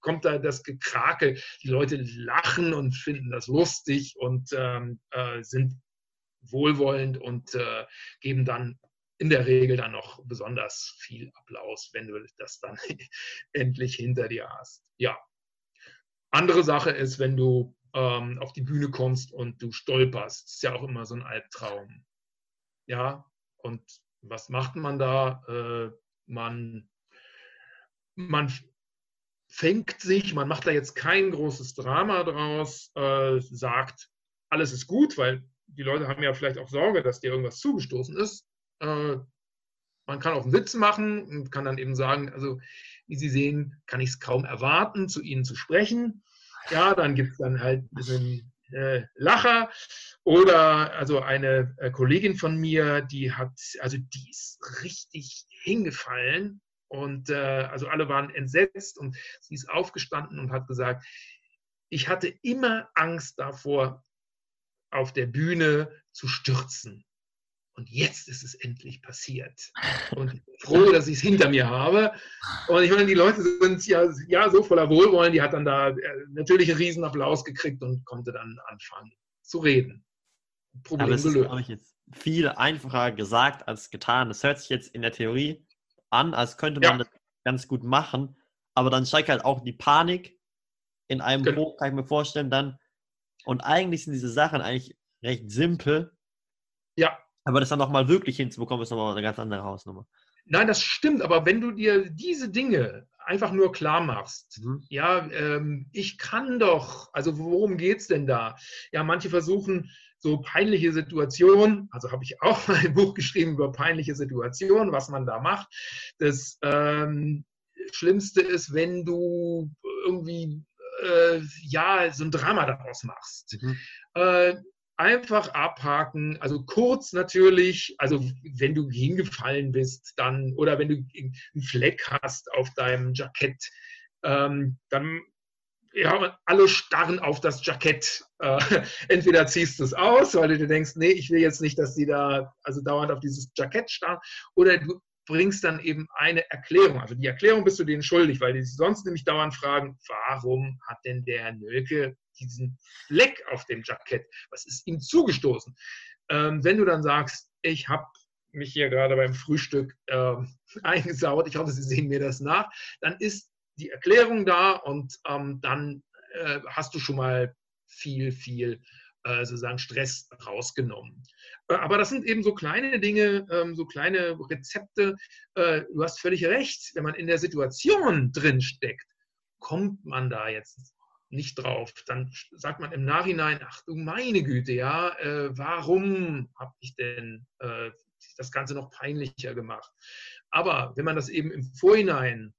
kommt da das Gekrakel. Die Leute lachen und finden das lustig und ähm, äh, sind wohlwollend und äh, geben dann in der Regel dann noch besonders viel Applaus, wenn du das dann endlich hinter dir hast. Ja. Andere Sache ist, wenn du ähm, auf die Bühne kommst und du stolperst. Ist ja auch immer so ein Albtraum. Ja, und was macht man da? Äh, man, man fängt sich, man macht da jetzt kein großes Drama draus, äh, sagt, alles ist gut, weil die Leute haben ja vielleicht auch Sorge, dass dir irgendwas zugestoßen ist. Äh, man kann auch einen Witz machen und kann dann eben sagen, also wie Sie sehen, kann ich es kaum erwarten, zu Ihnen zu sprechen. Ja, dann gibt es dann halt ein bisschen äh, Lacher. Oder also eine äh, Kollegin von mir, die hat, also die ist richtig hingefallen und äh, also alle waren entsetzt und sie ist aufgestanden und hat gesagt, ich hatte immer Angst davor, auf der Bühne zu stürzen. Und jetzt ist es endlich passiert. Und ich bin froh, dass ich es hinter mir habe. Und ich meine, die Leute sind ja, ja so voller Wohlwollen, die hat dann da äh, natürlich einen riesen Applaus gekriegt und konnte dann anfangen zu reden. Problem Aber es ist, glaube ich, jetzt viel einfacher gesagt als getan. Das hört sich jetzt in der Theorie an, als könnte man ja. das ganz gut machen. Aber dann steigt halt auch die Panik in einem genau. hoch, kann ich mir vorstellen, dann. Und eigentlich sind diese Sachen eigentlich recht simpel. Ja. Aber das dann nochmal wirklich hinzubekommen, ist nochmal eine ganz andere Hausnummer. Nein, das stimmt, aber wenn du dir diese Dinge einfach nur klar machst, mhm. ja, ähm, ich kann doch, also worum geht es denn da? Ja, manche versuchen so peinliche Situationen, also habe ich auch mal ein Buch geschrieben über peinliche Situationen, was man da macht. Das ähm, Schlimmste ist, wenn du irgendwie äh, ja so ein Drama daraus machst. Mhm. Äh, einfach abhaken, also kurz natürlich, also wenn du hingefallen bist, dann oder wenn du einen Fleck hast auf deinem Jackett, ähm, dann ja, alle starren auf das Jackett. Äh, entweder ziehst du es aus, weil du dir denkst, nee, ich will jetzt nicht, dass die da also dauernd auf dieses Jackett starren, oder du bringst dann eben eine Erklärung. Also die Erklärung bist du denen schuldig, weil die sich sonst nämlich dauernd fragen, warum hat denn der Herr Nölke diesen Fleck auf dem Jackett? Was ist ihm zugestoßen? Ähm, wenn du dann sagst, ich habe mich hier gerade beim Frühstück äh, eingesaut, ich hoffe, Sie sehen mir das nach, dann ist die Erklärung da und ähm, dann äh, hast du schon mal viel, viel äh, sozusagen Stress rausgenommen. Äh, aber das sind eben so kleine Dinge, ähm, so kleine Rezepte. Äh, du hast völlig recht, wenn man in der Situation drin steckt, kommt man da jetzt nicht drauf. Dann sagt man im Nachhinein, ach du meine Güte, ja, äh, warum habe ich denn das Ganze noch peinlicher gemacht? Aber wenn man das eben im Vorhinein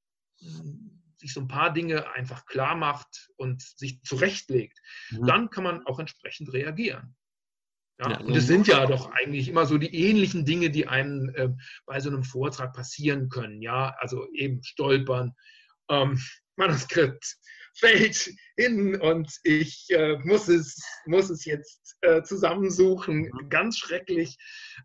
sich so ein paar Dinge einfach klar macht und sich zurechtlegt, mhm. dann kann man auch entsprechend reagieren. Ja, ja, und es sind ja doch eigentlich immer so die ähnlichen Dinge, die einem äh, bei so einem Vortrag passieren können. Ja, also eben stolpern, ähm, Manuskript fällt hin und ich äh, muss, es, muss es jetzt äh, zusammensuchen. Mhm. Ganz schrecklich.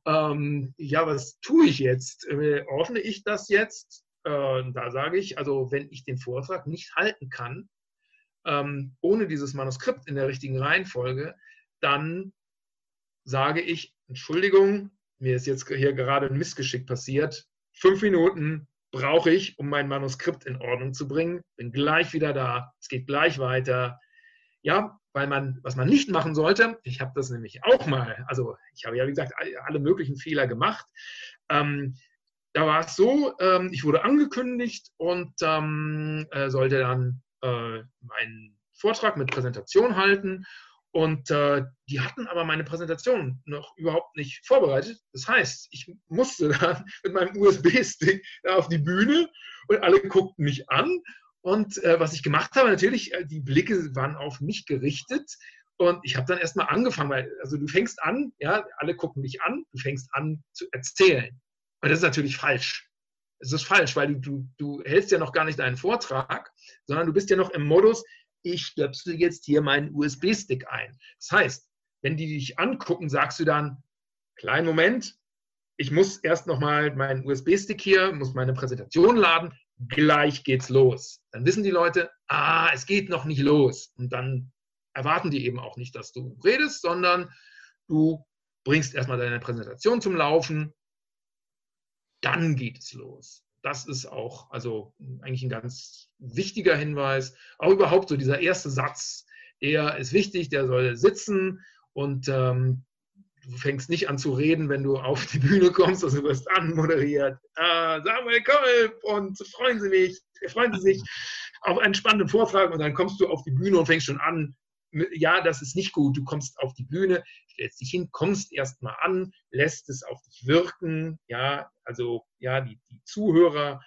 Ähm, ja, was tue ich jetzt? Äh, ordne ich das jetzt? Äh, da sage ich, also wenn ich den Vortrag nicht halten kann, ähm, ohne dieses Manuskript in der richtigen Reihenfolge, dann sage ich, Entschuldigung, mir ist jetzt hier gerade ein Missgeschick passiert, fünf Minuten, brauche ich, um mein Manuskript in Ordnung zu bringen. Bin gleich wieder da. Es geht gleich weiter. Ja, weil man, was man nicht machen sollte, ich habe das nämlich auch mal, also ich habe ja, wie gesagt, alle möglichen Fehler gemacht. Ähm, da war es so, ähm, ich wurde angekündigt und ähm, äh, sollte dann äh, meinen Vortrag mit Präsentation halten. Und äh, die hatten aber meine Präsentation noch überhaupt nicht vorbereitet. Das heißt, ich musste dann mit meinem USB-Stick auf die Bühne und alle guckten mich an. Und äh, was ich gemacht habe, natürlich, äh, die Blicke waren auf mich gerichtet. Und ich habe dann erstmal angefangen, weil, also du fängst an, ja, alle gucken dich an, du fängst an zu erzählen. Und das ist natürlich falsch. Es ist falsch, weil du, du, du hältst ja noch gar nicht deinen Vortrag, sondern du bist ja noch im Modus, ich stöpsel jetzt hier meinen USB-Stick ein. Das heißt, wenn die dich angucken, sagst du dann, kleinen Moment, ich muss erst nochmal meinen USB-Stick hier, muss meine Präsentation laden, gleich geht's los. Dann wissen die Leute, ah, es geht noch nicht los. Und dann erwarten die eben auch nicht, dass du redest, sondern du bringst erstmal deine Präsentation zum Laufen, dann geht es los das ist auch also eigentlich ein ganz wichtiger Hinweis. Auch überhaupt so dieser erste Satz, der ist wichtig, der soll sitzen und ähm, du fängst nicht an zu reden, wenn du auf die Bühne kommst, also du wirst anmoderiert. Äh, Samuel Kolb und freuen Sie mich, freuen Sie sich auf einen spannenden Vortrag und dann kommst du auf die Bühne und fängst schon an, ja, das ist nicht gut. Du kommst auf die Bühne, stellst dich hin, kommst erstmal an, lässt es auf dich wirken, ja, also ja, die, die Zuhörer.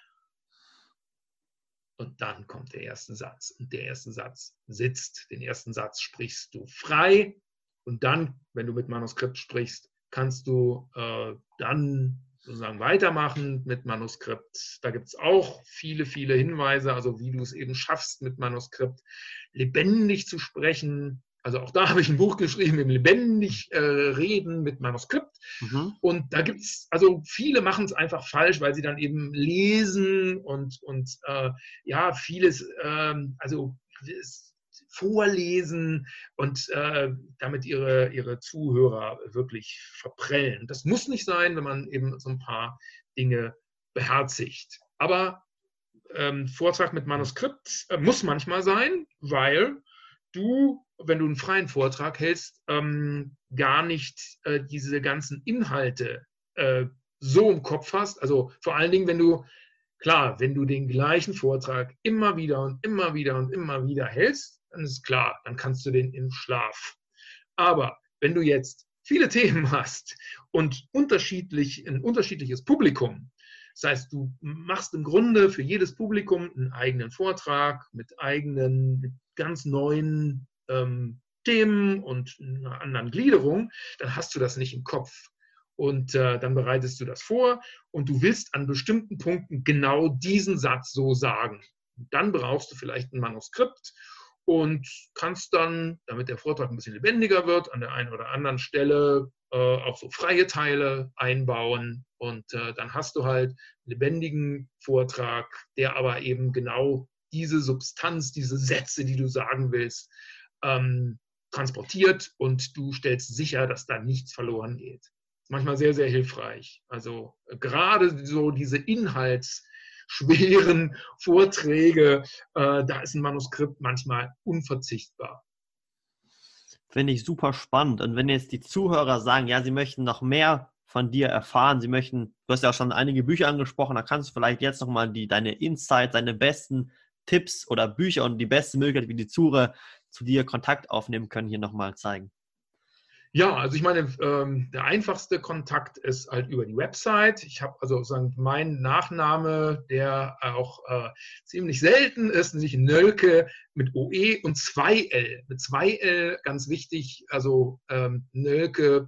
Und dann kommt der erste Satz. Und der erste Satz sitzt. Den ersten Satz sprichst du frei. Und dann, wenn du mit Manuskript sprichst, kannst du äh, dann sozusagen weitermachen mit Manuskript. Da gibt es auch viele, viele Hinweise, also wie du es eben schaffst, mit Manuskript lebendig zu sprechen. Also auch da habe ich ein Buch geschrieben, im lebendig äh, reden mit Manuskript. Mhm. Und da gibt es, also viele machen es einfach falsch, weil sie dann eben lesen und, und äh, ja, vieles, äh, also es, vorlesen und äh, damit ihre, ihre Zuhörer wirklich verprellen. Das muss nicht sein, wenn man eben so ein paar Dinge beherzigt. Aber ähm, Vortrag mit Manuskript äh, muss manchmal sein, weil du, wenn du einen freien Vortrag hältst, ähm, gar nicht äh, diese ganzen Inhalte äh, so im Kopf hast. Also vor allen Dingen, wenn du, klar, wenn du den gleichen Vortrag immer wieder und immer wieder und immer wieder hältst, dann ist klar, dann kannst du den im Schlaf. Aber wenn du jetzt viele Themen hast und unterschiedlich, ein unterschiedliches Publikum, das heißt, du machst im Grunde für jedes Publikum einen eigenen Vortrag mit eigenen, ganz neuen ähm, Themen und einer anderen Gliederung, dann hast du das nicht im Kopf. Und äh, dann bereitest du das vor und du willst an bestimmten Punkten genau diesen Satz so sagen. Dann brauchst du vielleicht ein Manuskript und kannst dann, damit der Vortrag ein bisschen lebendiger wird, an der einen oder anderen Stelle äh, auch so freie Teile einbauen und äh, dann hast du halt einen lebendigen Vortrag, der aber eben genau diese Substanz, diese Sätze, die du sagen willst, ähm, transportiert und du stellst sicher, dass da nichts verloren geht. Manchmal sehr, sehr hilfreich. Also äh, gerade so diese Inhalts- schweren Vorträge, äh, da ist ein Manuskript manchmal unverzichtbar. Finde ich super spannend. Und wenn jetzt die Zuhörer sagen, ja, sie möchten noch mehr von dir erfahren, sie möchten, du hast ja auch schon einige Bücher angesprochen, da kannst du vielleicht jetzt nochmal die, deine Insights, deine besten Tipps oder Bücher und die beste Möglichkeit, wie die Zuhörer zu dir Kontakt aufnehmen können, hier nochmal zeigen. Ja, also ich meine, ähm, der einfachste Kontakt ist halt über die Website. Ich habe also sagen, mein Nachname, der auch äh, ziemlich selten ist, nämlich Nölke mit OE und 2L. Mit 2L ganz wichtig, also ähm, nölke.de,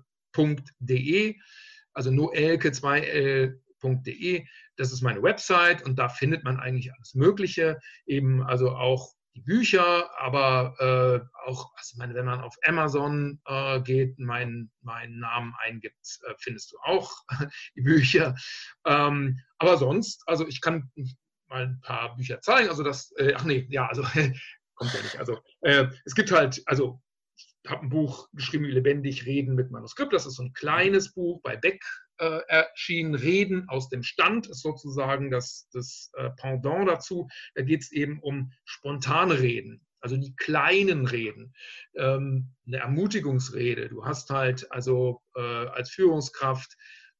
also noelke 2L.de. Das ist meine Website und da findet man eigentlich alles Mögliche, eben also auch die Bücher, aber äh, auch, also meine, wenn man auf Amazon äh, geht, meinen mein Namen eingibt, äh, findest du auch die Bücher. Ähm, aber sonst, also ich kann mal ein paar Bücher zeigen. Also das, äh, ach nee, ja, also kommt ja nicht. Also äh, es gibt halt, also ich habe ein Buch geschrieben, Lebendig reden mit Manuskript. Das ist so ein kleines Buch bei Beck äh, erschienen, Reden aus dem Stand, ist sozusagen das, das äh, Pendant dazu. Da geht es eben um spontane Reden, also die kleinen Reden, ähm, eine Ermutigungsrede. Du hast halt also äh, als Führungskraft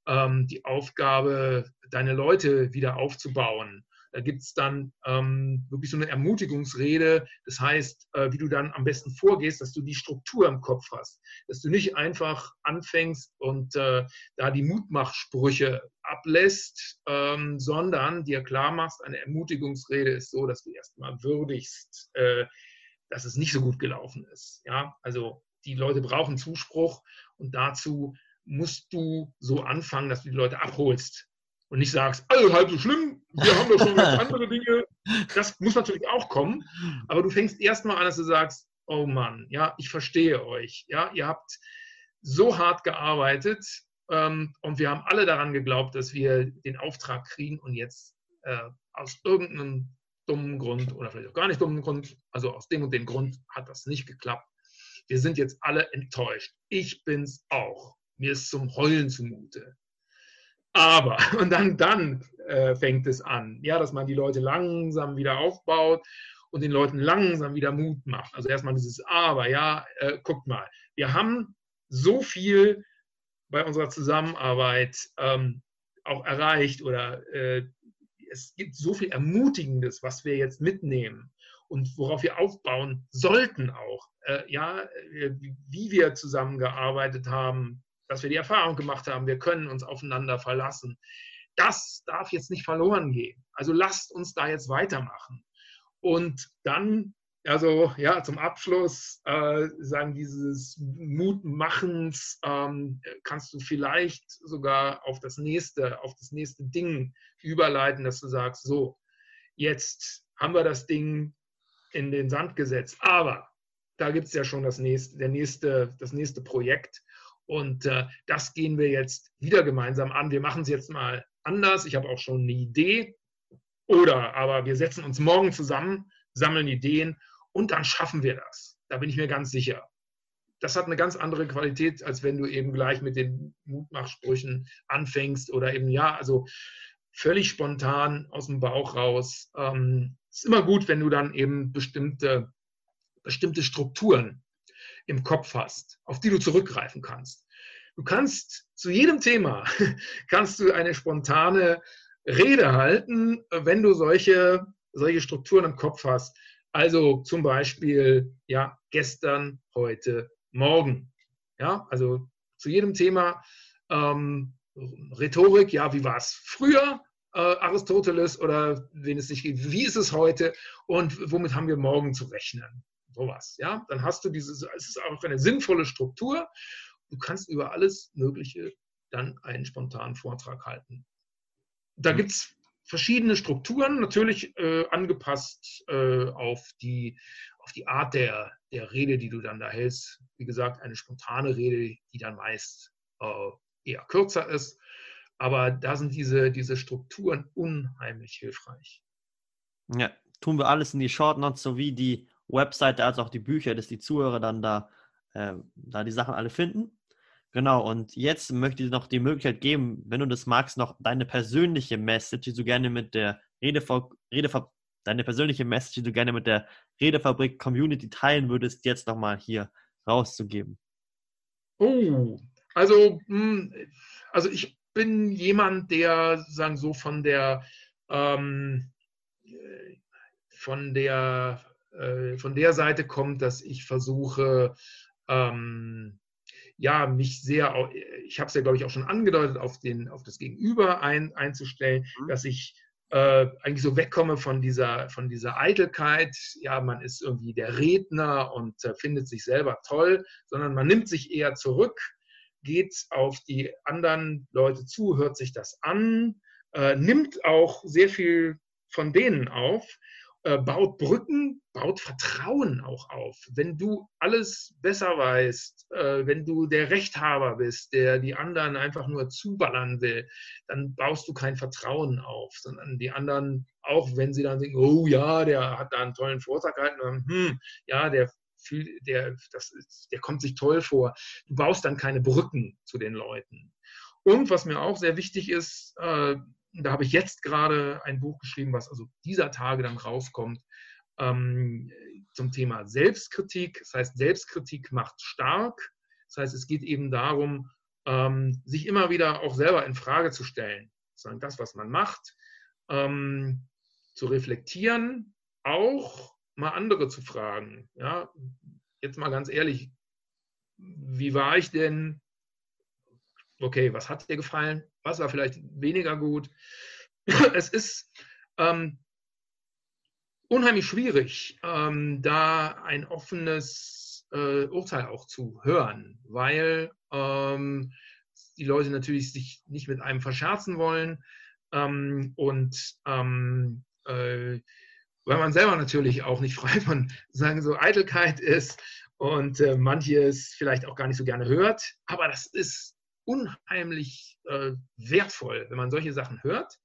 ähm, die Aufgabe, deine Leute wieder aufzubauen da gibt es dann ähm, wirklich so eine Ermutigungsrede. Das heißt, äh, wie du dann am besten vorgehst, dass du die Struktur im Kopf hast. Dass du nicht einfach anfängst und äh, da die Mutmachsprüche ablässt, ähm, sondern dir klar machst, eine Ermutigungsrede ist so, dass du erstmal würdigst, äh, dass es nicht so gut gelaufen ist. Ja, also die Leute brauchen Zuspruch und dazu musst du so anfangen, dass du die Leute abholst und nicht sagst, also halb so schlimm, wir haben doch schon ganz andere Dinge. Das muss natürlich auch kommen, aber du fängst erstmal an, dass du sagst, oh Mann, ja, ich verstehe euch, ja, ihr habt so hart gearbeitet ähm, und wir haben alle daran geglaubt, dass wir den Auftrag kriegen und jetzt äh, aus irgendeinem dummen Grund oder vielleicht auch gar nicht dummen Grund, also aus dem und dem Grund hat das nicht geklappt. Wir sind jetzt alle enttäuscht. Ich bin's auch. Mir ist zum Heulen zumute. Aber, und dann, dann äh, fängt es an, ja, dass man die Leute langsam wieder aufbaut und den Leuten langsam wieder Mut macht. Also erstmal dieses Aber, ja, äh, guckt mal, wir haben so viel bei unserer Zusammenarbeit ähm, auch erreicht oder äh, es gibt so viel Ermutigendes, was wir jetzt mitnehmen und worauf wir aufbauen sollten auch. Äh, ja, äh, wie wir zusammengearbeitet haben, dass wir die Erfahrung gemacht haben, wir können uns aufeinander verlassen. Das darf jetzt nicht verloren gehen. Also lasst uns da jetzt weitermachen. Und dann, also ja, zum Abschluss äh, sagen dieses Mutmachens ähm, kannst du vielleicht sogar auf das nächste, auf das nächste Ding überleiten, dass du sagst, so, jetzt haben wir das Ding in den Sand gesetzt, aber da gibt es ja schon das nächste, der nächste, das nächste Projekt. Und äh, das gehen wir jetzt wieder gemeinsam an. Wir machen es jetzt mal anders. Ich habe auch schon eine Idee. Oder aber wir setzen uns morgen zusammen, sammeln Ideen und dann schaffen wir das. Da bin ich mir ganz sicher. Das hat eine ganz andere Qualität, als wenn du eben gleich mit den Mutmachsprüchen anfängst oder eben, ja, also völlig spontan aus dem Bauch raus. Ähm, ist immer gut, wenn du dann eben bestimmte, bestimmte Strukturen im Kopf hast, auf die du zurückgreifen kannst. Du kannst zu jedem Thema, kannst du eine spontane Rede halten, wenn du solche, solche Strukturen im Kopf hast. Also zum Beispiel, ja, gestern, heute, morgen. Ja, also zu jedem Thema ähm, Rhetorik, ja, wie war es früher, äh, Aristoteles oder wen es nicht gibt, wie ist es heute und womit haben wir morgen zu rechnen? Sowas. Ja? Dann hast du diese, es ist auch eine sinnvolle Struktur. Du kannst über alles Mögliche dann einen spontanen Vortrag halten. Da mhm. gibt es verschiedene Strukturen, natürlich äh, angepasst äh, auf, die, auf die Art der, der Rede, die du dann da hältst. Wie gesagt, eine spontane Rede, die dann meist äh, eher kürzer ist. Aber da sind diese, diese Strukturen unheimlich hilfreich. Ja, tun wir alles in die Short Notes sowie die Webseite als auch die Bücher, dass die Zuhörer dann da, äh, da die Sachen alle finden. Genau, und jetzt möchte ich noch die Möglichkeit geben, wenn du das magst, noch deine persönliche Message, die du gerne mit der Redefab Redefab deine persönliche Message, die du gerne mit der Redefabrik Community teilen würdest, jetzt nochmal hier rauszugeben. Oh, also, hm, also ich bin jemand, der sagen so von der ähm, von der äh, von der Seite kommt, dass ich versuche, ähm, ja, mich sehr, ich habe es ja, glaube ich, auch schon angedeutet, auf, den, auf das Gegenüber ein, einzustellen, mhm. dass ich äh, eigentlich so wegkomme von dieser, von dieser Eitelkeit, ja, man ist irgendwie der Redner und äh, findet sich selber toll, sondern man nimmt sich eher zurück, geht auf die anderen Leute zu, hört sich das an, äh, nimmt auch sehr viel von denen auf äh, baut Brücken, baut Vertrauen auch auf. Wenn du alles besser weißt, äh, wenn du der Rechthaber bist, der die anderen einfach nur zuballern will, dann baust du kein Vertrauen auf, sondern die anderen, auch wenn sie dann denken, oh ja, der hat da einen tollen Vortrag gehalten, dann, hm, ja, der der, das ist, der kommt sich toll vor. Du baust dann keine Brücken zu den Leuten. Und was mir auch sehr wichtig ist, äh, da habe ich jetzt gerade ein Buch geschrieben, was also dieser Tage dann rauskommt, ähm, zum Thema Selbstkritik. Das heißt, Selbstkritik macht stark. Das heißt, es geht eben darum, ähm, sich immer wieder auch selber in Frage zu stellen. Sagen, das, was man macht, ähm, zu reflektieren, auch mal andere zu fragen. Ja, jetzt mal ganz ehrlich, wie war ich denn? Okay, was hat dir gefallen? Was war vielleicht weniger gut? Es ist ähm, unheimlich schwierig, ähm, da ein offenes äh, Urteil auch zu hören, weil ähm, die Leute natürlich sich nicht mit einem verscherzen wollen ähm, und ähm, äh, weil man selber natürlich auch nicht frei von sagen so Eitelkeit ist und äh, manches vielleicht auch gar nicht so gerne hört. Aber das ist unheimlich äh, wertvoll, wenn man solche Sachen hört.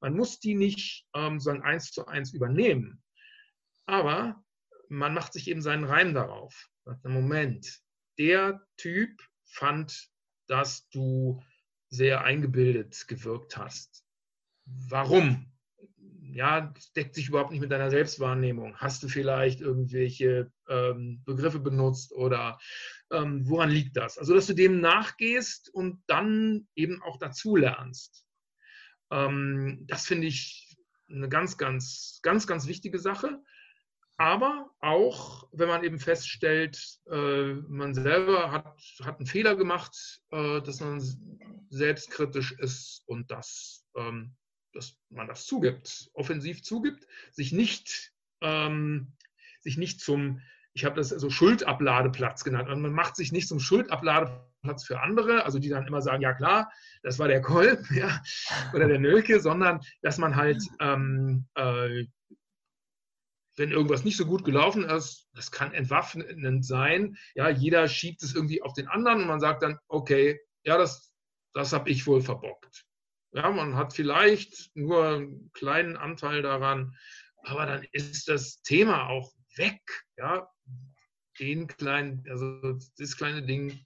Man muss die nicht ähm, so eins zu eins übernehmen, aber man macht sich eben seinen Reim darauf. Moment, der Typ fand, dass du sehr eingebildet gewirkt hast. Warum? Ja, das deckt sich überhaupt nicht mit deiner Selbstwahrnehmung. Hast du vielleicht irgendwelche ähm, Begriffe benutzt oder ähm, woran liegt das? Also, dass du dem nachgehst und dann eben auch dazu lernst. Ähm, das finde ich eine ganz, ganz, ganz, ganz wichtige Sache. Aber auch, wenn man eben feststellt, äh, man selber hat, hat einen Fehler gemacht, äh, dass man selbstkritisch ist und das ähm, dass man das zugibt, offensiv zugibt, sich nicht, ähm, sich nicht zum, ich habe das so Schuldabladeplatz genannt, also man macht sich nicht zum Schuldabladeplatz für andere, also die dann immer sagen, ja klar, das war der Kolb ja, oder der Nölke, sondern dass man halt, ähm, äh, wenn irgendwas nicht so gut gelaufen ist, das kann entwaffnend sein, ja, jeder schiebt es irgendwie auf den anderen und man sagt dann, okay, ja, das, das habe ich wohl verbockt. Ja, man hat vielleicht nur einen kleinen Anteil daran, aber dann ist das Thema auch weg. Ja, den kleinen, also das kleine Ding,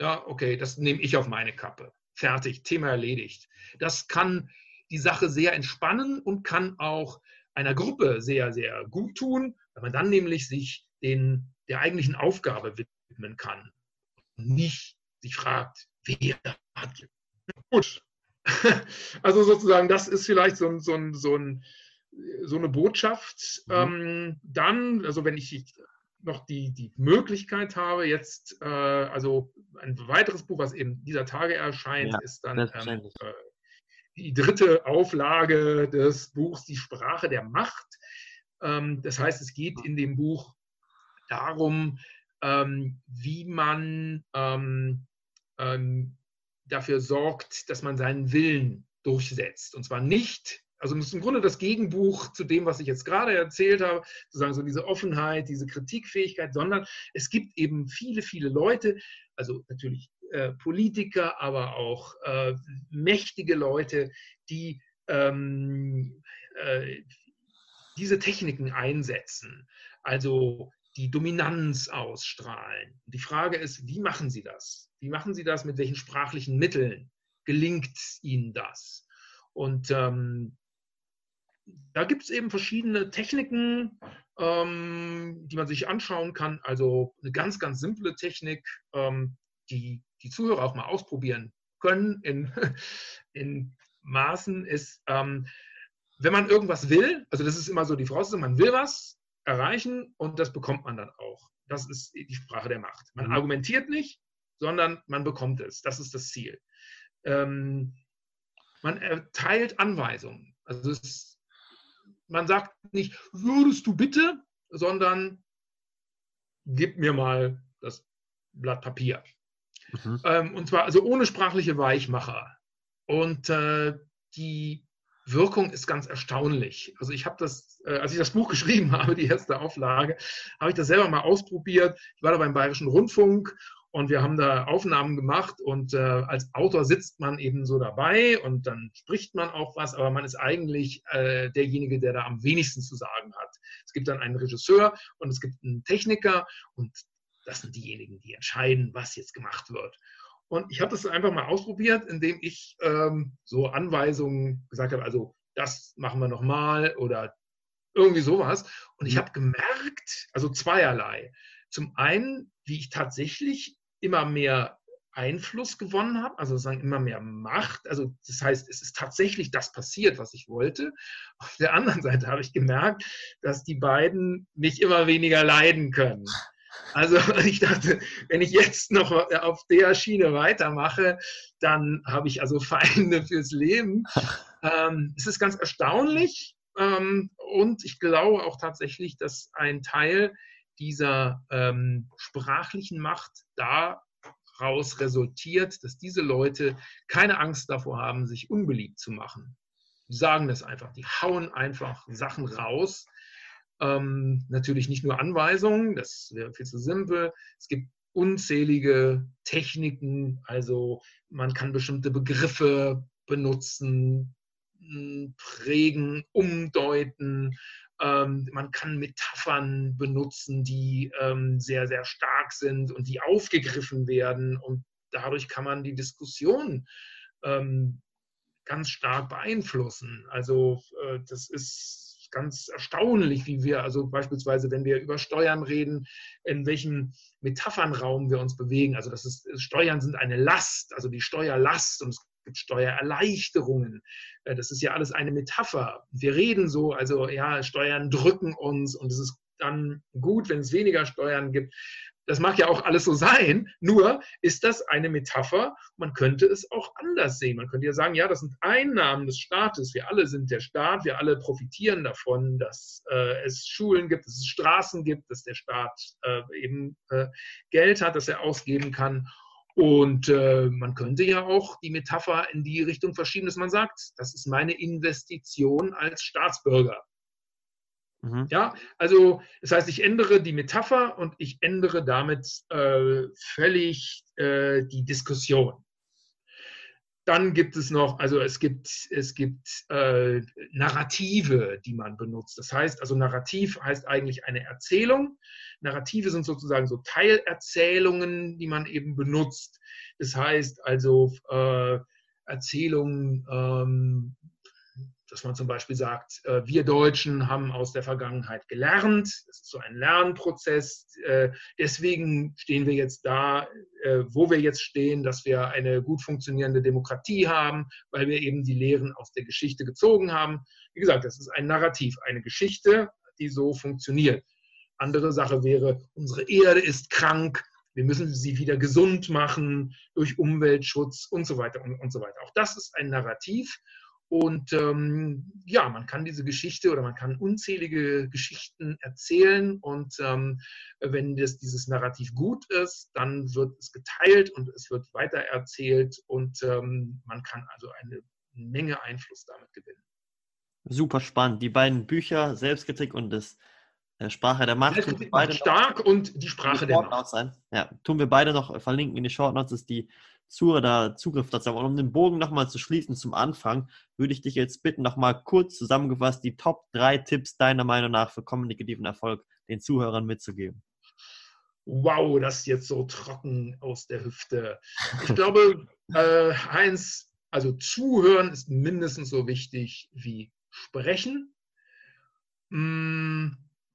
ja, okay, das nehme ich auf meine Kappe. Fertig, Thema erledigt. Das kann die Sache sehr entspannen und kann auch einer Gruppe sehr, sehr gut tun, weil man dann nämlich sich den, der eigentlichen Aufgabe widmen kann. Und nicht sich fragt, wer hat. Gut, also sozusagen, das ist vielleicht so, so, so, ein, so eine Botschaft. Mhm. Ähm, dann, also wenn ich noch die, die Möglichkeit habe, jetzt, äh, also ein weiteres Buch, was eben dieser Tage erscheint, ja, ist dann ähm, äh, die dritte Auflage des Buchs Die Sprache der Macht. Ähm, das heißt, es geht in dem Buch darum, ähm, wie man ähm, ähm, dafür sorgt, dass man seinen Willen durchsetzt. Und zwar nicht, also im Grunde das Gegenbuch zu dem, was ich jetzt gerade erzählt habe, sozusagen so diese Offenheit, diese Kritikfähigkeit, sondern es gibt eben viele, viele Leute, also natürlich äh, Politiker, aber auch äh, mächtige Leute, die ähm, äh, diese Techniken einsetzen. Also die Dominanz ausstrahlen. Die Frage ist, wie machen sie das? Wie machen sie das? Mit welchen sprachlichen Mitteln gelingt ihnen das? Und ähm, da gibt es eben verschiedene Techniken, ähm, die man sich anschauen kann. Also eine ganz, ganz simple Technik, ähm, die die Zuhörer auch mal ausprobieren können in, in Maßen, ist, ähm, wenn man irgendwas will, also das ist immer so die Voraussetzung, man will was, erreichen und das bekommt man dann auch. Das ist die Sprache der Macht. Man mhm. argumentiert nicht, sondern man bekommt es. Das ist das Ziel. Ähm, man erteilt Anweisungen. Also es, man sagt nicht, würdest du bitte, sondern gib mir mal das Blatt Papier. Mhm. Ähm, und zwar also ohne sprachliche Weichmacher. Und äh, die Wirkung ist ganz erstaunlich. Also ich habe das, äh, als ich das Buch geschrieben habe, die erste Auflage, habe ich das selber mal ausprobiert. Ich war da beim Bayerischen Rundfunk und wir haben da Aufnahmen gemacht und äh, als Autor sitzt man eben so dabei und dann spricht man auch was, aber man ist eigentlich äh, derjenige, der da am wenigsten zu sagen hat. Es gibt dann einen Regisseur und es gibt einen Techniker und das sind diejenigen, die entscheiden, was jetzt gemacht wird. Und ich habe das einfach mal ausprobiert, indem ich ähm, so Anweisungen gesagt habe, also das machen wir nochmal oder irgendwie sowas. Und ich mhm. habe gemerkt, also zweierlei. Zum einen, wie ich tatsächlich immer mehr Einfluss gewonnen habe, also sagen immer mehr Macht. Also das heißt, es ist tatsächlich das passiert, was ich wollte. Auf der anderen Seite habe ich gemerkt, dass die beiden mich immer weniger leiden können. Also ich dachte, wenn ich jetzt noch auf der Schiene weitermache, dann habe ich also Feinde fürs Leben. Ähm, es ist ganz erstaunlich ähm, und ich glaube auch tatsächlich, dass ein Teil dieser ähm, sprachlichen Macht daraus resultiert, dass diese Leute keine Angst davor haben, sich unbeliebt zu machen. Die sagen das einfach, die hauen einfach Sachen raus, ähm, natürlich nicht nur Anweisungen, das wäre viel zu simpel. Es gibt unzählige Techniken, also man kann bestimmte Begriffe benutzen, hm, prägen, umdeuten. Ähm, man kann Metaphern benutzen, die ähm, sehr, sehr stark sind und die aufgegriffen werden. Und dadurch kann man die Diskussion ähm, ganz stark beeinflussen. Also äh, das ist ganz erstaunlich, wie wir, also beispielsweise, wenn wir über Steuern reden, in welchem Metaphernraum wir uns bewegen. Also das ist, Steuern sind eine Last, also die Steuerlast und es gibt Steuererleichterungen. Äh, das ist ja alles eine Metapher. Wir reden so, also ja, Steuern drücken uns und es ist dann gut, wenn es weniger Steuern gibt. Das mag ja auch alles so sein, nur ist das eine Metapher. Man könnte es auch anders sehen. Man könnte ja sagen, ja, das sind Einnahmen des Staates. Wir alle sind der Staat. Wir alle profitieren davon, dass äh, es Schulen gibt, dass es Straßen gibt, dass der Staat äh, eben äh, Geld hat, das er ausgeben kann. Und äh, man könnte ja auch die Metapher in die Richtung verschieben, dass man sagt, das ist meine Investition als Staatsbürger. Mhm. Ja, also das heißt, ich ändere die Metapher und ich ändere damit äh, völlig äh, die Diskussion. Dann gibt es noch, also es gibt, es gibt äh, Narrative, die man benutzt. Das heißt, also Narrativ heißt eigentlich eine Erzählung. Narrative sind sozusagen so Teilerzählungen, die man eben benutzt. Das heißt also äh, Erzählungen, ähm, dass man zum Beispiel sagt, äh, wir Deutschen haben aus der Vergangenheit gelernt. Das ist so ein Lernprozess. Äh, deswegen stehen wir jetzt da, äh, wo wir jetzt stehen, dass wir eine gut funktionierende Demokratie haben, weil wir eben die Lehren aus der Geschichte gezogen haben. Wie gesagt, das ist ein Narrativ, eine Geschichte, die so funktioniert. Andere Sache wäre, unsere Erde ist krank, wir müssen sie wieder gesund machen durch Umweltschutz und so weiter und, und so weiter. Auch das ist ein Narrativ und ähm, ja, man kann diese Geschichte oder man kann unzählige Geschichten erzählen. Und ähm, wenn das, dieses Narrativ gut ist, dann wird es geteilt und es wird weitererzählt. Und ähm, man kann also eine Menge Einfluss damit gewinnen. Super spannend. Die beiden Bücher, Selbstkritik und das äh, Sprache der Macht. Beide stark und die Sprache die der Macht. Sein. Ja, tun wir beide noch verlinken in die Short Notes, ist die Zuhörer Zugriff dazu haben. Und um den Bogen nochmal zu schließen zum Anfang, würde ich dich jetzt bitten, nochmal kurz zusammengefasst die Top 3 Tipps deiner Meinung nach für kommunikativen Erfolg den Zuhörern mitzugeben. Wow, das ist jetzt so trocken aus der Hüfte. Ich glaube, äh, eins, also zuhören ist mindestens so wichtig wie sprechen. Mm,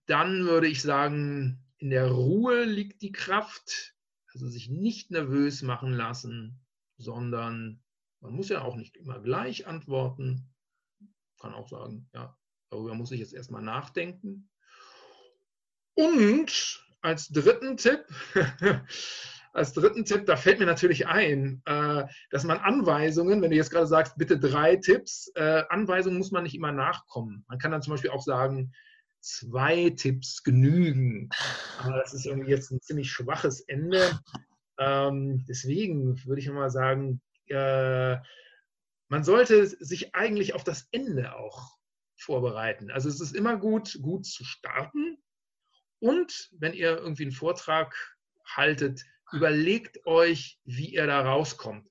dann würde ich sagen, in der Ruhe liegt die Kraft. Also sich nicht nervös machen lassen, sondern man muss ja auch nicht immer gleich antworten. Kann auch sagen, ja, darüber muss ich jetzt erstmal nachdenken. Und als dritten Tipp, als dritten Tipp, da fällt mir natürlich ein, äh, dass man Anweisungen, wenn du jetzt gerade sagst, bitte drei Tipps, äh, Anweisungen muss man nicht immer nachkommen. Man kann dann zum Beispiel auch sagen, zwei Tipps genügen. Aber das ist irgendwie jetzt ein ziemlich schwaches Ende. Ähm, deswegen würde ich mal sagen, äh, man sollte sich eigentlich auf das Ende auch vorbereiten. Also es ist immer gut, gut zu starten. Und wenn ihr irgendwie einen Vortrag haltet, überlegt euch, wie ihr da rauskommt.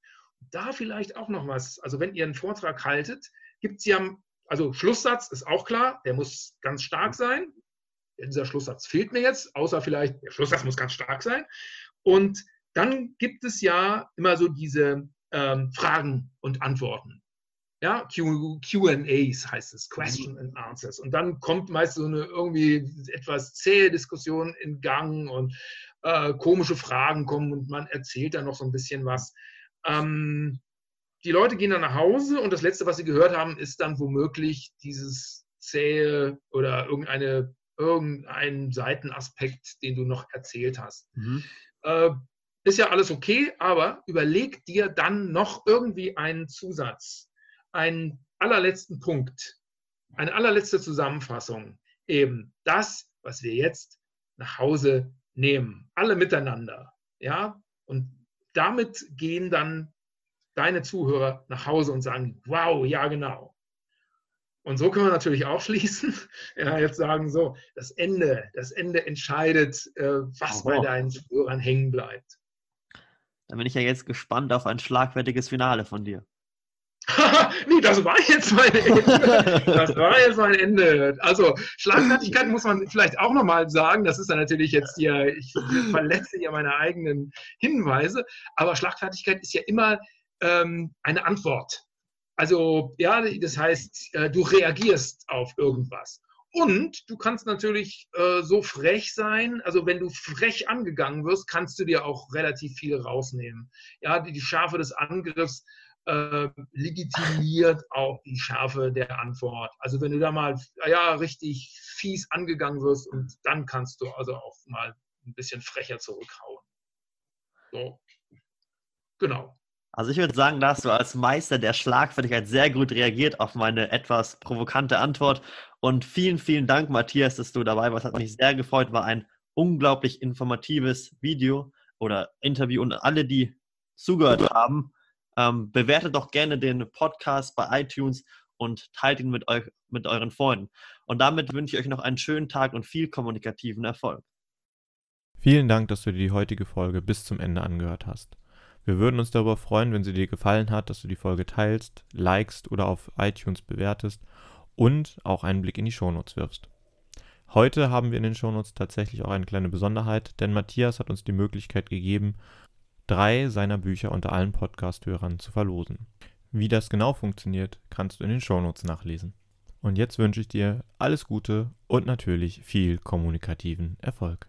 Da vielleicht auch noch was. Also wenn ihr einen Vortrag haltet, gibt es ja also Schlusssatz ist auch klar, der muss ganz stark sein. Dieser Schlusssatz fehlt mir jetzt, außer vielleicht, der Schlusssatz muss ganz stark sein. Und dann gibt es ja immer so diese ähm, Fragen und Antworten. Ja, QAs heißt es, Question and Answers. Und dann kommt meist so eine irgendwie etwas zähe Diskussion in Gang und äh, komische Fragen kommen und man erzählt dann noch so ein bisschen was. Ähm, die Leute gehen dann nach Hause und das Letzte, was sie gehört haben, ist dann womöglich dieses zähe oder irgendeine, irgendein Seitenaspekt, den du noch erzählt hast. Mhm. Äh, ist ja alles okay, aber überleg dir dann noch irgendwie einen Zusatz, einen allerletzten Punkt, eine allerletzte Zusammenfassung. Eben das, was wir jetzt nach Hause nehmen. Alle miteinander. Ja, und damit gehen dann deine Zuhörer nach Hause und sagen, wow, ja, genau. Und so können wir natürlich auch schließen. Ja, jetzt sagen so, das Ende, das Ende entscheidet, äh, was bei deinen Zuhörern hängen bleibt. Dann bin ich ja jetzt gespannt auf ein schlagfertiges Finale von dir. nee, das war jetzt mein Ende. Das war jetzt mein Ende. Also Schlagfertigkeit muss man vielleicht auch nochmal sagen. Das ist dann natürlich jetzt hier, ich verletze ja meine eigenen Hinweise. Aber Schlagfertigkeit ist ja immer ähm, eine Antwort. Also ja, das heißt, äh, du reagierst auf irgendwas. Und du kannst natürlich äh, so frech sein, also wenn du frech angegangen wirst, kannst du dir auch relativ viel rausnehmen. Ja, die, die Schärfe des Angriffs äh, legitimiert auch die Schärfe der Antwort. Also wenn du da mal ja richtig fies angegangen wirst und dann kannst du also auch mal ein bisschen frecher zurückhauen. So. Genau. Also ich würde sagen, da hast du als Meister der Schlagfertigkeit sehr gut reagiert auf meine etwas provokante Antwort. Und vielen, vielen Dank, Matthias, dass du dabei warst. Hat mich sehr gefreut. War ein unglaublich informatives Video oder Interview. Und alle, die zugehört haben, ähm, bewertet doch gerne den Podcast bei iTunes und teilt ihn mit, euch, mit euren Freunden. Und damit wünsche ich euch noch einen schönen Tag und viel kommunikativen Erfolg. Vielen Dank, dass du dir die heutige Folge bis zum Ende angehört hast. Wir würden uns darüber freuen, wenn sie dir gefallen hat, dass du die Folge teilst, likest oder auf iTunes bewertest und auch einen Blick in die Shownotes wirfst. Heute haben wir in den Shownotes tatsächlich auch eine kleine Besonderheit, denn Matthias hat uns die Möglichkeit gegeben, drei seiner Bücher unter allen Podcast-Hörern zu verlosen. Wie das genau funktioniert, kannst du in den Shownotes nachlesen. Und jetzt wünsche ich dir alles Gute und natürlich viel kommunikativen Erfolg.